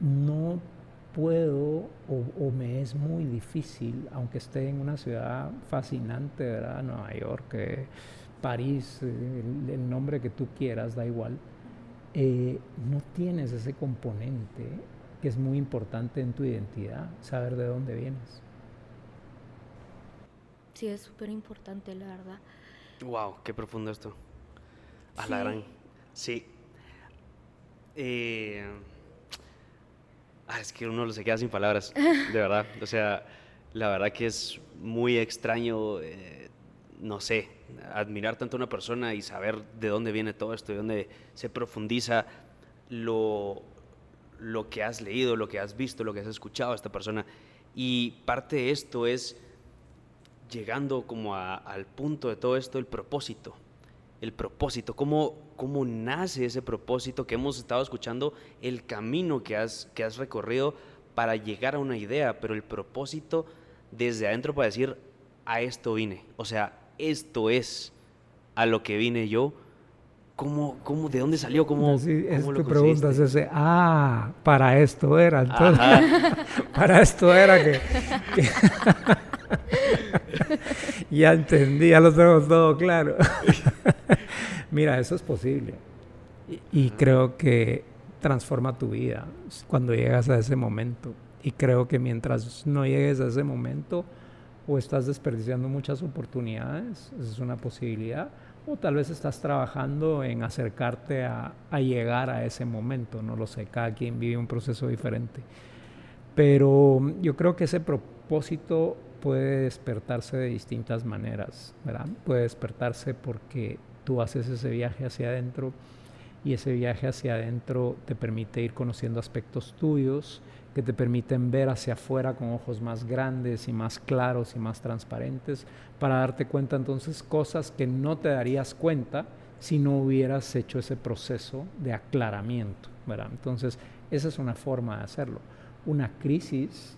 no puedo o, me es muy difícil, aunque esté en una ciudad fascinante, ¿verdad? Nueva York, eh, París, eh, el, nombre que tú quieras, da igual, eh, no tienes ese componente que es muy importante en tu identidad, saber de dónde vienes sí es súper importante, la verdad. Wow, qué profundo esto. A la gran. Sí. Eh, ah, es que uno se queda sin palabras, de verdad. O sea, la verdad que es muy extraño, eh, no sé, admirar tanto a una persona y saber de dónde viene todo esto, de dónde se profundiza lo, lo que has leído, lo que has visto, lo que has escuchado a esta persona. Y parte de esto es llegando como al punto de todo esto, el propósito. El propósito, cómo, cómo nace ese propósito que hemos estado escuchando, el camino que has, que has recorrido para llegar a una idea, pero el propósito desde adentro para decir, a esto vine. O sea, esto es a lo que vine yo. ¿Cómo, cómo, ¿De dónde salió? ¿Cómo, sí, tu pregunta es ese, ah, para esto era. para esto era que ya entendí, ya lo tenemos todo claro. Mira, eso es posible. Y, creo que transforma tu vida cuando llegas a ese momento. Y creo que mientras no llegues a ese momento, o estás desperdiciando muchas oportunidades, esa es una posibilidad, o tal vez estás trabajando en acercarte a, a, llegar a ese momento, no lo sé, cada quien vive un proceso diferente. Pero yo creo que ese propósito puede despertarse de distintas maneras, ¿verdad? Puede despertarse porque tú haces ese viaje hacia adentro y ese viaje hacia adentro te permite ir conociendo aspectos tuyos que te permiten ver hacia afuera con ojos más grandes y más claros y más transparentes para darte cuenta entonces cosas que no te darías cuenta si no hubieras hecho ese proceso de aclaramiento, ¿verdad? Entonces, esa es una forma de hacerlo. Una crisis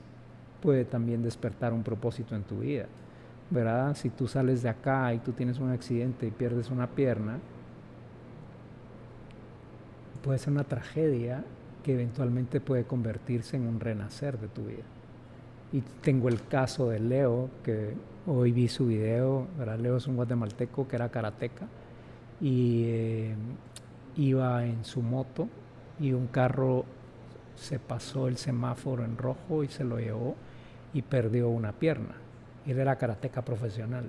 puede también despertar un propósito en tu vida. ¿Verdad? Si tú sales de acá y tú tienes un accidente y pierdes una pierna, puede ser una tragedia que eventualmente puede convertirse en un renacer de tu vida. Y tengo el caso de Leo, que hoy vi su video, Leo es un guatemalteco que era karateca y eh, iba en su moto y un carro se pasó el semáforo en rojo y se lo llevó y perdió una pierna. Él era karateca profesional.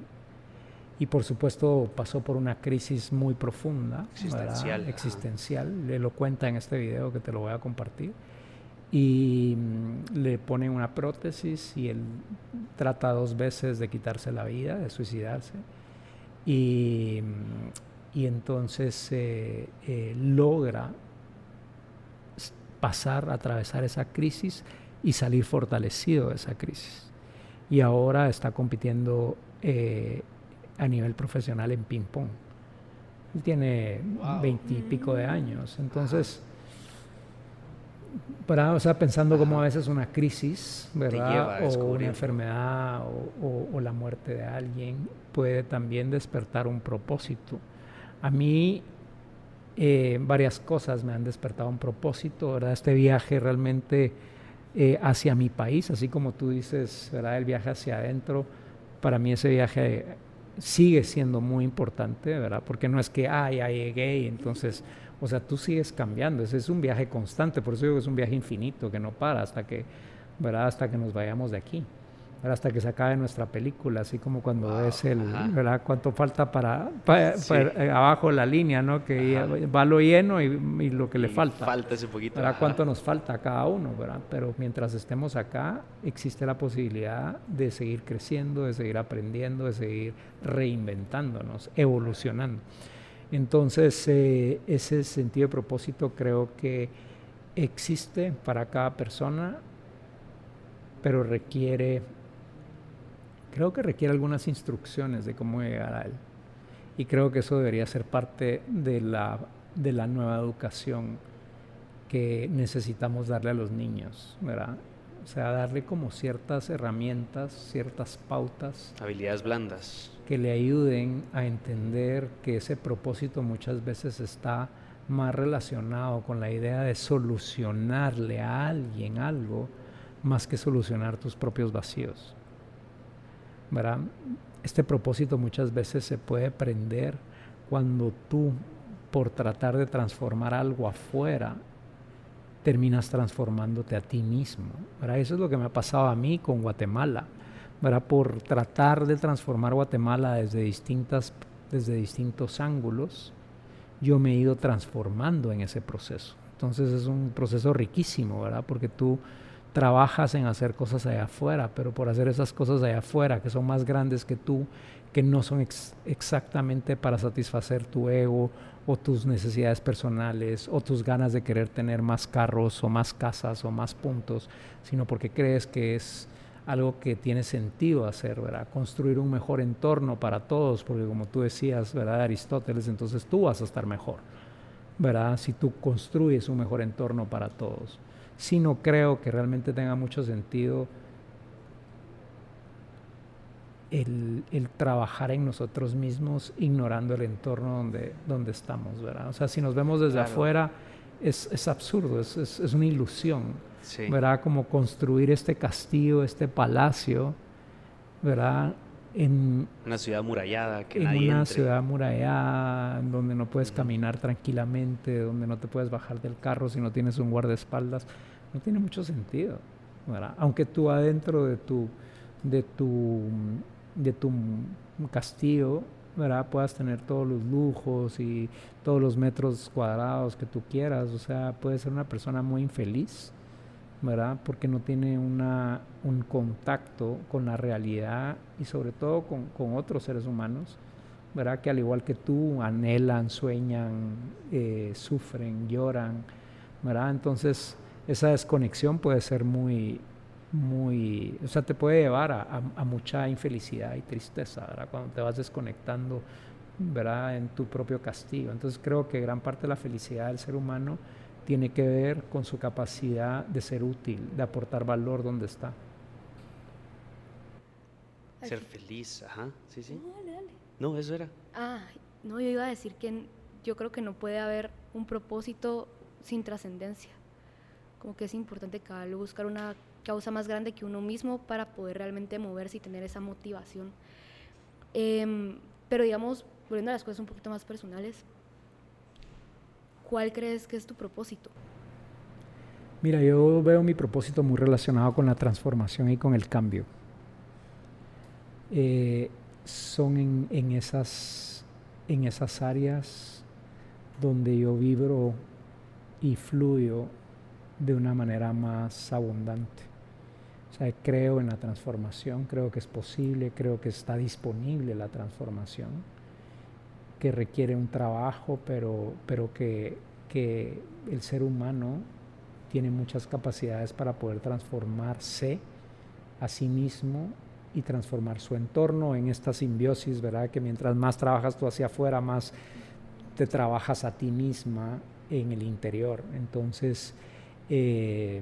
Y por supuesto pasó por una crisis muy profunda, existencial. existencial. Le lo cuenta en este video que te lo voy a compartir. Y mm, le ponen una prótesis y él trata dos veces de quitarse la vida, de suicidarse. Y, mm, y entonces eh, eh, logra pasar, atravesar esa crisis y salir fortalecido de esa crisis. Y ahora está compitiendo eh, a nivel profesional en ping-pong. Él tiene veintipico de años. Entonces, para, o sea, pensando como a veces una crisis, ¿verdad? O una enfermedad o, la muerte de alguien puede también despertar un propósito. A mí eh, varias cosas me han despertado un propósito, ¿verdad? Este viaje realmente eh, hacia mi país, así como tú dices, ¿verdad? El viaje hacia adentro, para mí ese viaje sigue siendo muy importante, ¿verdad? Porque no es que, ah, ya llegué y entonces, o sea, tú sigues cambiando, ese es un viaje constante, por eso digo que es un viaje infinito, que no para hasta que, ¿verdad? Hasta que nos vayamos de aquí hasta que se acabe nuestra película, así como cuando es el, ¿verdad? Cuánto falta para, eh, abajo la línea, ¿no? Que va lo lleno y, lo que le falta. Falta ese poquito. ¿verdad? Cuánto nos falta a cada uno, ¿verdad? Pero mientras estemos acá, existe la posibilidad de seguir creciendo, de seguir aprendiendo, de seguir reinventándonos, evolucionando. Entonces, eh, ese sentido de propósito creo que existe para cada persona, pero requiere creo que requiere algunas instrucciones de cómo llegar a él. Y creo que eso debería ser parte de la, de la nueva educación que necesitamos darle a los niños, ¿verdad? O sea, darle como ciertas herramientas, ciertas pautas. Habilidades blandas. Que le ayuden a entender que ese propósito muchas veces está más relacionado con la idea de solucionarle a alguien algo más que solucionar tus propios vacíos. Este propósito muchas veces se puede prender cuando tú, por tratar de transformar algo afuera, terminas transformándote a ti mismo. Eso es lo que me ha pasado a mí con Guatemala. Por tratar de transformar Guatemala desde, distintas, desde distintos ángulos, yo me he ido transformando en ese proceso. Entonces es un proceso riquísimo, ¿verdad? Porque tú trabajas en hacer cosas allá afuera, pero por hacer esas cosas allá afuera que son más grandes que tú, que no son exactamente para satisfacer tu ego o tus necesidades personales o tus ganas de querer tener más carros o más casas o más puntos, sino porque crees que es algo que tiene sentido hacer, ¿verdad? Construir un mejor entorno para todos, porque como tú decías, ¿verdad? Aristóteles, entonces tú vas a estar mejor, ¿verdad? Si tú construyes un mejor entorno para todos si no creo que realmente tenga mucho sentido el, trabajar en nosotros mismos ignorando el entorno donde, donde estamos, ¿verdad? O sea, si nos vemos desde afuera es, es absurdo, es, es, una ilusión, ¿verdad? Como construir este castillo, este palacio, ¿verdad? En una ciudad murallada que en una ciudad murallada donde no puedes caminar tranquilamente donde no te puedes bajar del carro si no tienes un guardaespaldas. No tiene mucho sentido aunque tú adentro de tu de tu de tu castillo ¿verdad? puedas tener todos los lujos y todos los metros cuadrados que tú quieras. O sea puedes ser una persona muy infeliz ¿verdad? Porque no tiene una, un contacto con la realidad y sobre todo con, otros seres humanos, ¿verdad? Que al igual que tú anhelan, sueñan, eh, sufren, lloran, ¿verdad? Entonces esa desconexión puede ser muy, muy, o sea, te puede llevar a, a mucha infelicidad y tristeza, ¿verdad? Cuando te vas desconectando, ¿verdad? En tu propio castigo. Entonces creo que gran parte de la felicidad del ser humano tiene que ver con su capacidad de ser útil, de aportar valor donde está. Ser feliz, ajá, sí, sí. No, dale, dale. No, eso era. Ah, no, yo iba a decir que yo creo que no puede haber un propósito sin trascendencia. Como que es importante cada vez buscar una causa más grande que uno mismo para poder realmente moverse y tener esa motivación. Em, pero digamos, volviendo a las cosas un poquito más personales, ¿cuál crees que es tu propósito? Mira, yo veo mi propósito muy relacionado con la transformación y con el cambio. Eh, son en, en, esas, en esas áreas donde yo vibro y fluyo de una manera más abundante. O sea, creo en la transformación, creo que es posible, creo que está disponible la transformación, que requiere un trabajo, pero, pero que, que el ser humano tiene muchas capacidades para poder transformarse a sí mismo y transformar su entorno en esta simbiosis, ¿verdad? Que mientras más trabajas tú hacia afuera, más te trabajas a ti misma en el interior. Entonces, eh,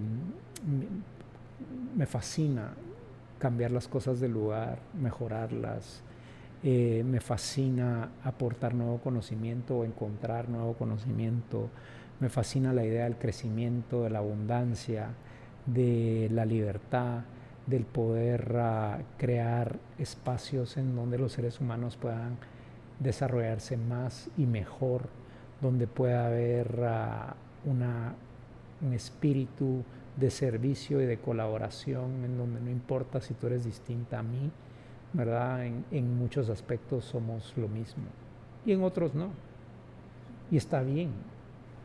me fascina cambiar las cosas de lugar, mejorarlas. Eh, me fascina aportar nuevo conocimiento o encontrar nuevo conocimiento. Me fascina la idea del crecimiento, de la abundancia, de la libertad, del poder uh, crear espacios en donde los seres humanos puedan desarrollarse más y mejor, donde pueda haber una, un espíritu de servicio y de colaboración, en donde no importa si tú eres distinta a mí, ¿verdad? En, en muchos aspectos somos lo mismo y en otros no. Y está bien,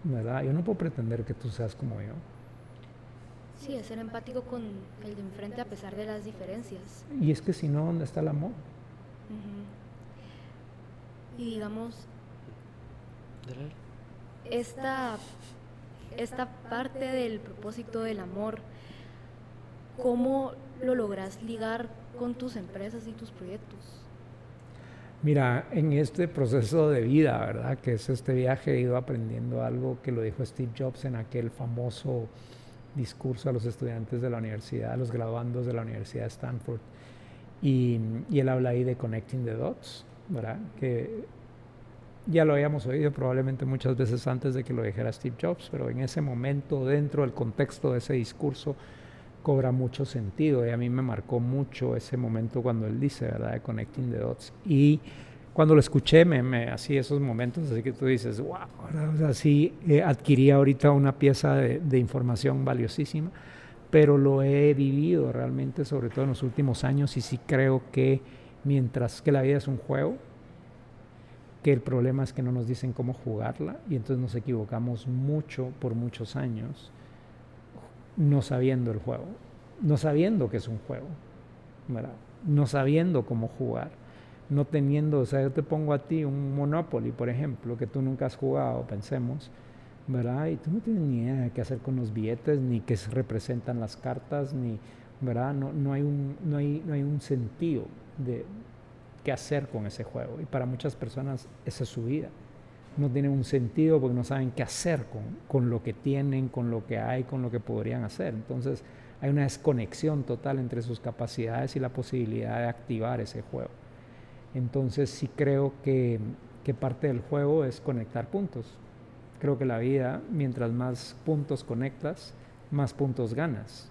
¿verdad? Yo no puedo pretender que tú seas como yo. Sí, es ser empático con el de enfrente a pesar de las diferencias. Y es que si no, ¿dónde está el amor? Y digamos, esta, esta parte del propósito del amor, ¿cómo lo logras ligar con tus empresas y tus proyectos? Mira, en este proceso de vida, ¿verdad? Que es este viaje, he ido aprendiendo algo que lo dijo Steve Jobs en aquel famoso discurso a los estudiantes de la universidad, a los graduandos de la Universidad de Stanford. Y, y, él habla ahí de Connecting the Dots, ¿verdad? Que ya lo habíamos oído probablemente muchas veces antes de que lo dijera Steve Jobs, pero en ese momento, dentro del contexto de ese discurso, cobra mucho sentido. Y a mí me marcó mucho ese momento cuando él dice, ¿verdad? De Connecting the Dots. Y cuando lo escuché, me, me así esos momentos, así que tú dices, wow, o sea, sí eh, adquirí ahorita una pieza de, de, información valiosísima, pero lo he vivido realmente, sobre todo en los últimos años, y sí creo que mientras que la vida es un juego, que el problema es que no nos dicen cómo jugarla, y entonces nos equivocamos mucho por muchos años, no sabiendo el juego, no sabiendo que es un juego, ¿verdad? no sabiendo cómo jugar no teniendo, o sea, yo te pongo a ti un Monopoly, por ejemplo, que tú nunca has jugado, pensemos, ¿verdad? Y tú no tienes ni idea de qué hacer con los billetes, ni qué se representan las cartas, ni, ¿verdad? No, no, hay, un, no, hay, no hay un sentido de qué hacer con ese juego. Y para muchas personas esa es su vida. No tienen un sentido porque no saben qué hacer con, con lo que tienen, con lo que hay, con lo que podrían hacer. Entonces hay una desconexión total entre sus capacidades y la posibilidad de activar ese juego. Entonces sí creo que, que parte del juego es conectar puntos. Creo que la vida, mientras más puntos conectas, más puntos ganas.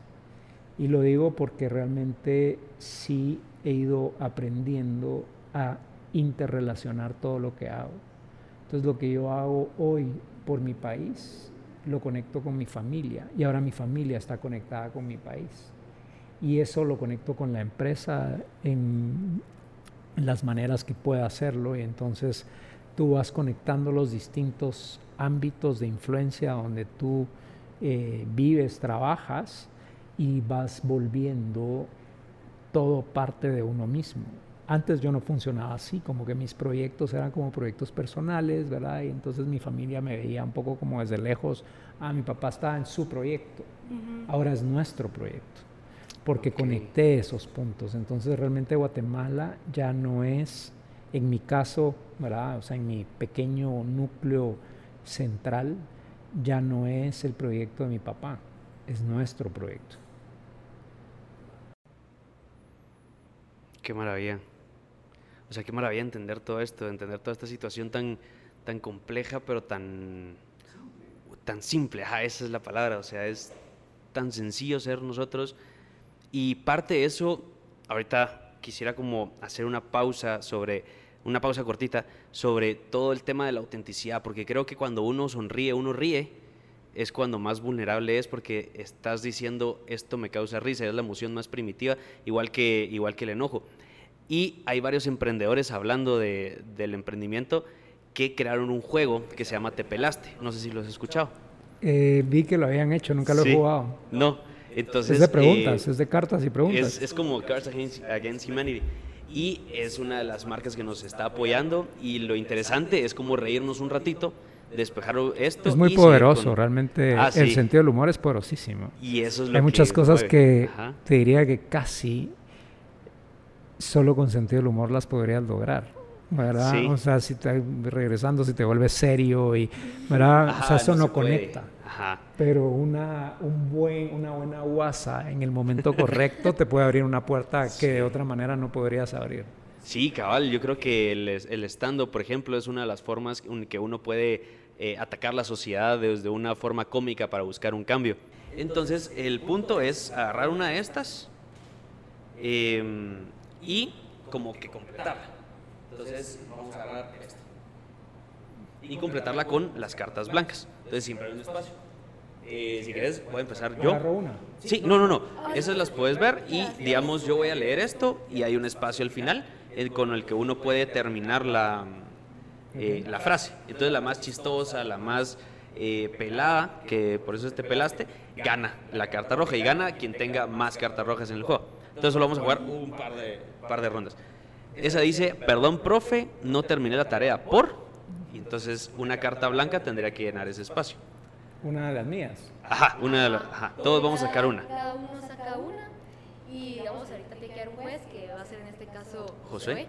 Y lo digo porque realmente sí he ido aprendiendo a interrelacionar todo lo que hago. Entonces lo que yo hago hoy por mi país, lo conecto con mi familia y ahora mi familia está conectada con mi país. Y eso lo conecto con la empresa en, las maneras que pueda hacerlo y entonces tú vas conectando los distintos ámbitos de influencia donde tú eh, vives, trabajas y vas volviendo todo parte de uno mismo. Antes yo no funcionaba así, como que mis proyectos eran como proyectos personales, ¿verdad? Y entonces mi familia me veía un poco como desde lejos, ah, mi papá está en su proyecto, ahora es nuestro proyecto porque conecté esos puntos. Entonces realmente Guatemala ya no es, en mi caso, ¿verdad? O sea, en mi pequeño núcleo central, ya no es el proyecto de mi papá, es nuestro proyecto. Qué maravilla. O sea, qué maravilla entender todo esto, entender toda esta situación tan, tan compleja, pero tan tan simple, ajá, esa es la palabra, o sea, es tan sencillo ser nosotros. Y parte de eso, ahorita quisiera como hacer una pausa sobre, una pausa cortita, sobre todo el tema de la autenticidad, porque creo que cuando uno sonríe, uno ríe, es cuando más vulnerable es porque estás diciendo esto me causa risa, es la emoción más primitiva, igual que, igual que el enojo. Y hay varios emprendedores hablando de, del emprendimiento que crearon un juego que se llama Te Pelaste. No sé si lo has escuchado. Eh, vi que lo habían hecho, nunca lo he jugado. No, entonces... Es de preguntas, eh, es de cartas y preguntas. Es, es como Cards Against, Humanity. Y es una de las marcas que nos está apoyando. Y lo interesante es como reírnos un ratito, despejar esto. Es muy poderoso, realmente. Ah, el sentido del humor es poderosísimo. Y eso es lo Hay muchas cosas que te diría que casi solo con sentido del humor las podrías lograr. ¿verdad? O sea, si te, regresando, si te vuelves serio y, ¿verdad? o sea, eso no, conecta. Pero una, un buen, una buena guasa en el momento correcto te puede abrir una puerta que de otra manera no podrías abrir. Sí, cabal, yo creo que el, el stand por ejemplo, es una de las formas en que uno puede eh, atacar la sociedad desde una forma cómica para buscar un cambio. Entonces, el punto es agarrar una de estas em, y como que completarla. Entonces vamos a agarrar esta. Y completarla con las cartas blancas. Entonces siempre hay un espacio. Eh, si quieres, voy a empezar yo. una? Sí, no, no, no. Esas las puedes ver y, digamos, yo voy a leer esto y hay un espacio al final eh, con el que uno puede terminar la, eh, la frase. Entonces, la más chistosa, la más pelada, que por eso te pelaste, gana la carta roja y gana quien tenga más cartas rojas en el juego. Entonces, solo vamos a jugar un par de, par de rondas. Esa dice, perdón, profe, no terminé la tarea por. Y entonces una carta blanca tendría que llenar ese espacio. Una de las mías. Ajá, una de las. Ajá, todos vamos a sacar una. Cada uno saca una. Y digamos, ahorita tiene que quedar un juez, que va a ser en este caso José.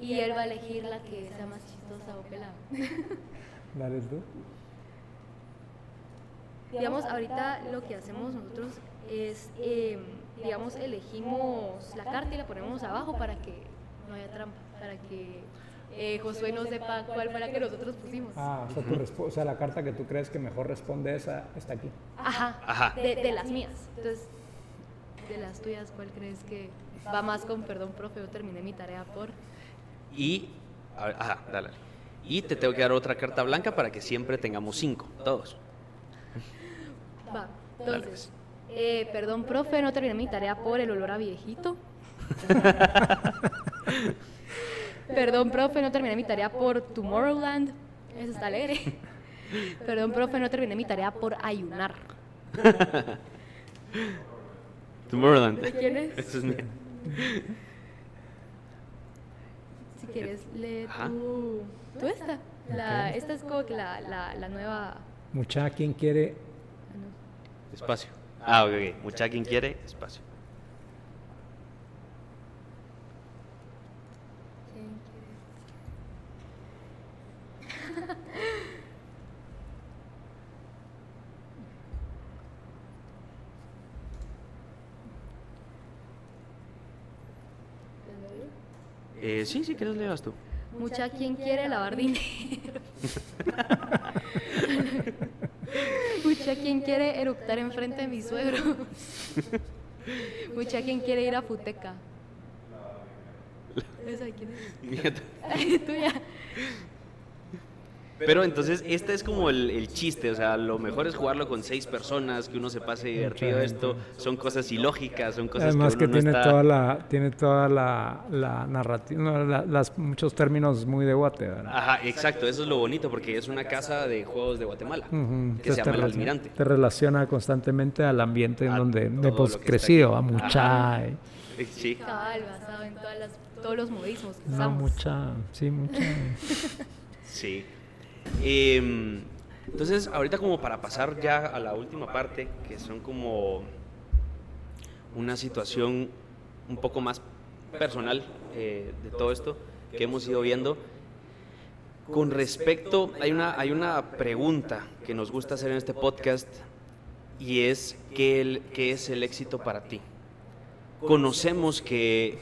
y él va a elegir la que sea más chistosa o pelada. Dale tú. Digamos, ahorita lo que hacemos nosotros es, eh, digamos, elegimos la carta y la ponemos abajo para que no haya trampa, para que eh, Josué no sepa cuál fue la que nosotros pusimos. Ah, o sea, tu o sea, la carta que tú crees que mejor responde esa está aquí. Ajá, Ajá. De, de, las mías. Entonces, de las tuyas, ¿cuál crees que va más con perdón, profe? Yo terminé mi tarea por. Y, ajá, dale. Y te tengo que dar otra carta blanca para que siempre tengamos cinco, todos. Va, entonces, eh, perdón, profe, no terminé mi tarea por el olor a viejito. Perdón, profe, no terminé mi tarea por Tomorrowland. Eso está alegre. Perdón, profe, no terminé mi tarea por ayunar. Tomorrowland. ¿De quién es? Eso es mío. Si quieres, lee tú, tú esta. La, Esta es como que la, la, la nueva... Mucha, ¿quién quiere? Espacio. Ah, ok, ok. Mucha, ¿quién quiere? Espacio. Eh, sí, sí, ¿quieres leas tú? Mucha quien quiere lavar dinero. Mucha quien quiere eructar enfrente de mi suegro. Mucha quien quiere ir a Futeca. ¿Esa quién es? Tuya. Pero entonces, este es como el, chiste, o sea, lo mejor es jugarlo con seis personas, que uno se pase divertido esto, son cosas ilógicas, son cosas Además que, uno que tiene toda la tiene toda la, la narrativa, las, muchos términos muy de Guate, ¿verdad? Ajá, exacto, eso es lo bonito, porque es una casa de juegos de Guatemala, que se llama El Almirante. Te relaciona constantemente al ambiente en donde hemos crecido, a mucha... Sí. Cabal, basado en todas las, todos los modismos que no, mucha, sí, mucha. sí. Em, entonces, ahorita como para pasar ya a la última parte, que son como una situación un poco más personal eh, de todo esto que hemos ido viendo. Con respecto, hay una, hay una pregunta que nos gusta hacer en este podcast y es, ¿qué, qué es el éxito para ti? Conocemos que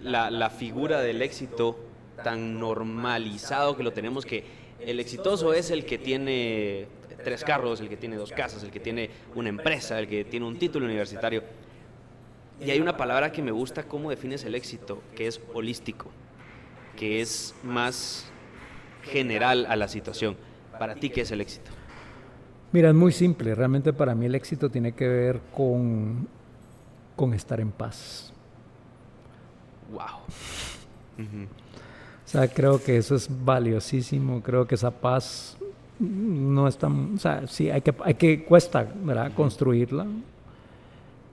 la, la figura del éxito tan normalizado que lo tenemos que el exitoso es el que tiene tres carros, el que tiene dos casas, el que tiene una empresa, el que tiene un título universitario. Y hay una palabra que me gusta cómo defines el éxito, que es holístico, que es más general a la situación. Para ti, ¿qué es el éxito? Mira, es muy simple. Realmente para mí el éxito tiene que ver con, con estar en paz. Wow. sea, creo que eso es valiosísimo. Creo que esa paz no es tan... O sea, sí, hay que, hay que cuesta, ¿verdad? Construirla.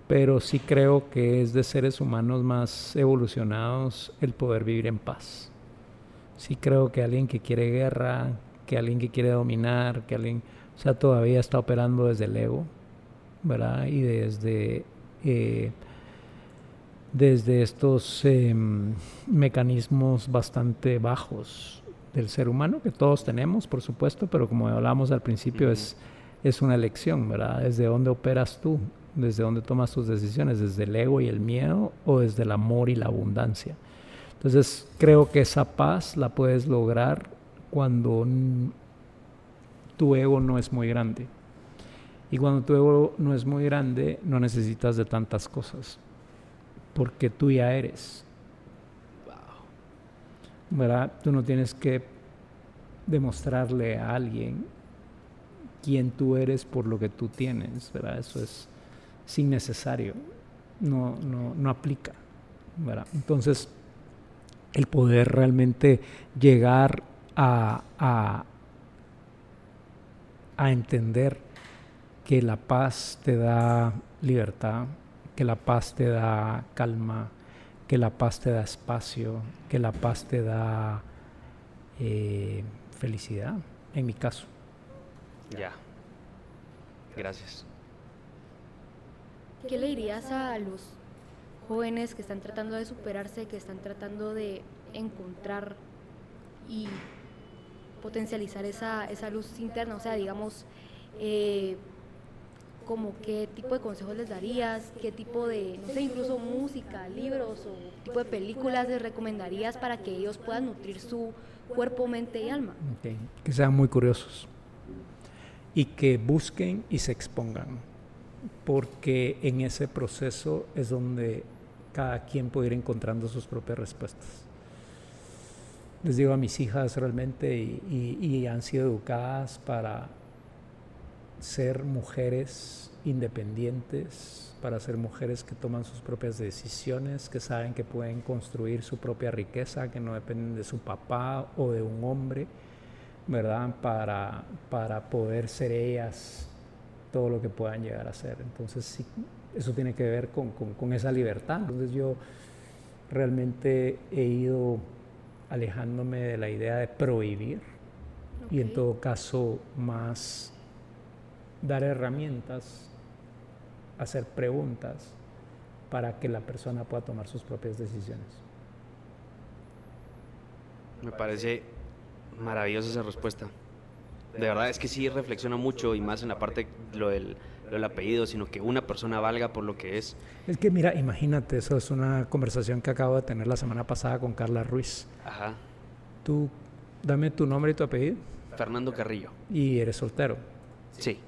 Pero sí creo que es de seres humanos más evolucionados el poder vivir en paz. Sí creo que alguien que quiere guerra, que alguien que quiere dominar, que alguien... O sea, todavía está operando desde el ego, ¿verdad? Y desde... Eh, desde estos em, mecanismos bastante bajos del ser humano, que todos tenemos, por supuesto, pero como hablamos al principio, es, es una elección, ¿verdad? Desde dónde operas tú, desde dónde tomas tus decisiones, desde el ego y el miedo o desde el amor y la abundancia. Entonces, creo que esa paz la puedes lograr cuando tu ego no es muy grande. Y cuando tu ego no es muy grande, no necesitas de tantas cosas porque tú ya eres. ¿Verdad? Tú no tienes que demostrarle a alguien quién tú eres por lo que tú tienes, ¿verdad? Eso es, innecesario, no, no, no aplica, ¿verdad? Entonces, el poder realmente llegar a, a entender que la paz te da libertad, que la paz te da calma, que la paz te da espacio, que la paz te da eh, felicidad, en mi caso. Ya. Gracias. ¿Qué le dirías a los jóvenes que están tratando de superarse, que están tratando de encontrar y potencializar esa, esa luz interna? O sea, digamos, eh, como qué tipo de consejos les darías, qué tipo de, no sé, incluso música, libros o tipo de películas les recomendarías para que ellos puedan nutrir su cuerpo, mente y alma. Que sean muy curiosos y que busquen y se expongan, porque en ese proceso es donde cada quien puede ir encontrando sus propias respuestas. Les digo a mis hijas realmente y han sido educadas para ser mujeres independientes, para ser mujeres que toman sus propias decisiones, que saben que pueden construir su propia riqueza, que no dependen de su papá o de un hombre, ¿verdad? Para, para poder ser ellas todo lo que puedan llegar a ser. Entonces, sí, eso tiene que ver con, con, esa libertad. Entonces, yo realmente he ido alejándome de la idea de prohibir y en todo caso más dar herramientas, hacer preguntas para que la persona pueda tomar sus propias decisiones. Me parece maravillosa esa respuesta. De verdad es que sí reflexiona mucho y más en la parte lo del, lo del apellido, sino que una persona valga por lo que es. Es que mira, imagínate, eso es una conversación que acabo de tener la semana pasada con Carla Ruiz. Ajá. Tú, dame tu nombre y tu apellido. Fernando Carrillo. ¿Y eres soltero? Sí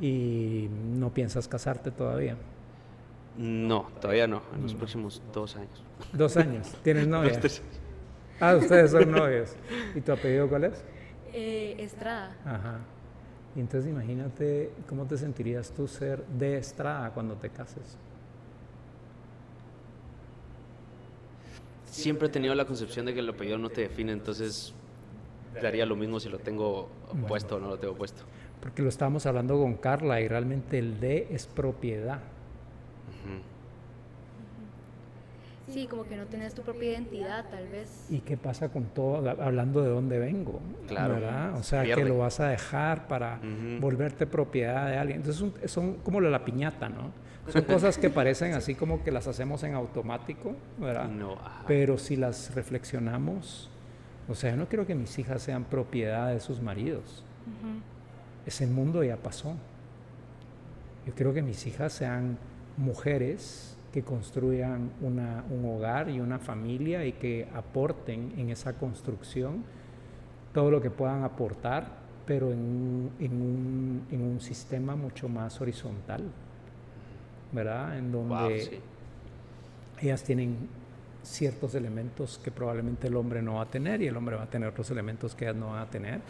y no piensas casarte todavía. No, todavía no, en los mm. próximos dos años. ¿Dos años? ¿Tienes novia? ah, ustedes son novios. ¿Y tu apellido cuál es? Eh, Estrada. Ajá. Y entonces imagínate cómo te sentirías tú ser de Estrada cuando te cases. Siempre he tenido la concepción de que el apellido no te define, entonces daría lo mismo si lo tengo puesto o no lo tengo puesto porque lo estábamos hablando con Carla y realmente el D es propiedad. Sí, como que no tienes tu propia identidad, tal vez. ¿Y qué pasa con todo, hablando de dónde vengo? Claro. ¿verdad? O sea, que lo vas a dejar para volverte propiedad de alguien. Entonces son como la piñata, ¿no? Son cosas que parecen así como que las hacemos en automático, ¿verdad? No. Pero si las reflexionamos, o sea, yo no quiero que mis hijas sean propiedad de sus maridos ese mundo ya pasó. Yo quiero que mis hijas sean mujeres que construyan un hogar y una familia y que aporten en esa construcción todo lo que puedan aportar pero en, en, un, en un sistema mucho más horizontal, ¿verdad? En donde ellas tienen ciertos elementos que probablemente el hombre no va a tener y el hombre va a tener otros elementos que ellas no van a tener.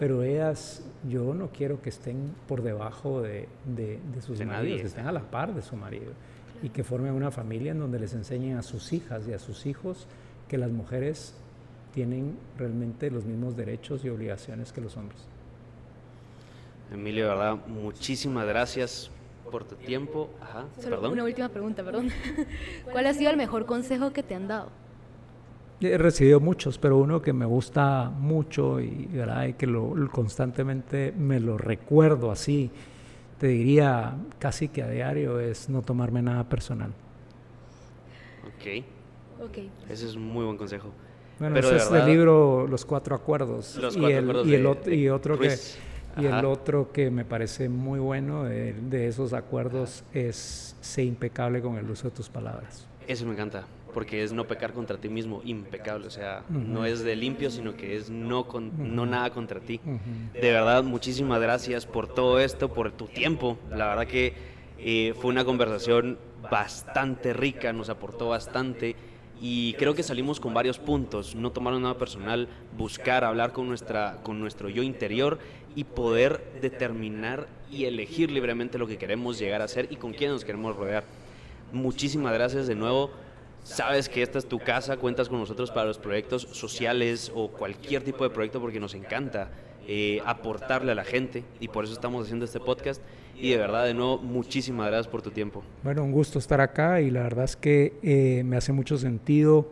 Pero ellas, yo no quiero que estén por debajo de, de, sus maridos, que estén a la par de su marido y que formen una familia en donde les enseñen a sus hijas y a sus hijos que las mujeres tienen realmente los mismos derechos y obligaciones que los hombres. Emilio, de verdad, muchísimas gracias por tu tiempo. Ajá, perdón. Una última pregunta, perdón. ¿Cuál ha sido el mejor consejo que te han dado? He recibido muchos, pero uno que me gusta mucho y, ¿verdad? que lo, constantemente me lo recuerdo así, te diría casi que a diario, es no tomarme nada personal. Ok. okay. Ese es un muy buen consejo. Bueno, ese es el libro Los Cuatro Acuerdos. Los y, el, y, el, y otro que y el otro que me parece muy bueno de, esos acuerdos es ser impecable con el uso de tus palabras. Eso me encanta, porque es no pecar contra ti mismo, impecable, o sea, no es de limpio, sino que es no, con, no nada contra ti. De verdad, muchísimas gracias por todo esto, por tu tiempo. La verdad que eh, fue una conversación bastante rica, nos aportó bastante y creo que salimos con varios puntos, no tomar nada personal, buscar hablar con, nuestra, con nuestro yo interior y poder determinar y elegir libremente lo que queremos llegar a ser y con quién nos queremos rodear. Muchísimas gracias de nuevo. Sabes que esta es tu casa, cuentas con nosotros para los proyectos sociales o cualquier tipo de proyecto porque nos encanta eh, aportarle a la gente y por eso estamos haciendo este podcast. Y de verdad, de nuevo, muchísimas gracias por tu tiempo. Bueno, un gusto estar acá y la verdad es que eh, me hace mucho sentido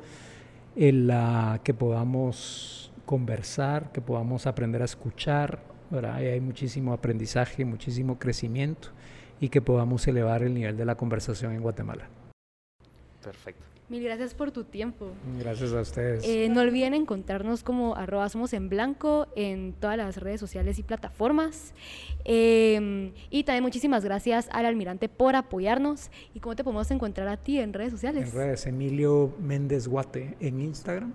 el, la, que podamos conversar, que podamos aprender a escuchar. ¿verdad? Y hay muchísimo aprendizaje, muchísimo crecimiento y que podamos elevar el nivel de la conversación en Guatemala. Perfecto. Mil gracias por tu tiempo. Gracias a ustedes. Eh, no olviden encontrarnos como arroba somos en blanco en todas las redes sociales y plataformas. Em, y también muchísimas gracias al almirante por apoyarnos. ¿Y cómo te podemos encontrar a ti en redes sociales? En redes, Emilio Méndez Guate en Instagram.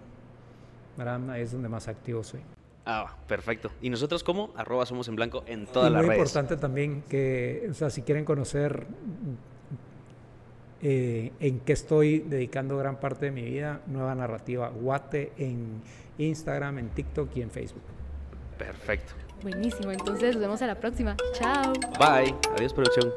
Ahí es donde más activo soy. Ah, perfecto. ¿Y nosotros cómo? Arroba somos en blanco en todas las redes. Muy importante también que, o sea, si quieren conocer eh, en qué estoy dedicando gran parte de mi vida, nueva narrativa Guate en Instagram, en TikTok y en Facebook. Perfecto. Buenísimo, entonces nos vemos a la próxima. Chao. Bye. Adiós, producción.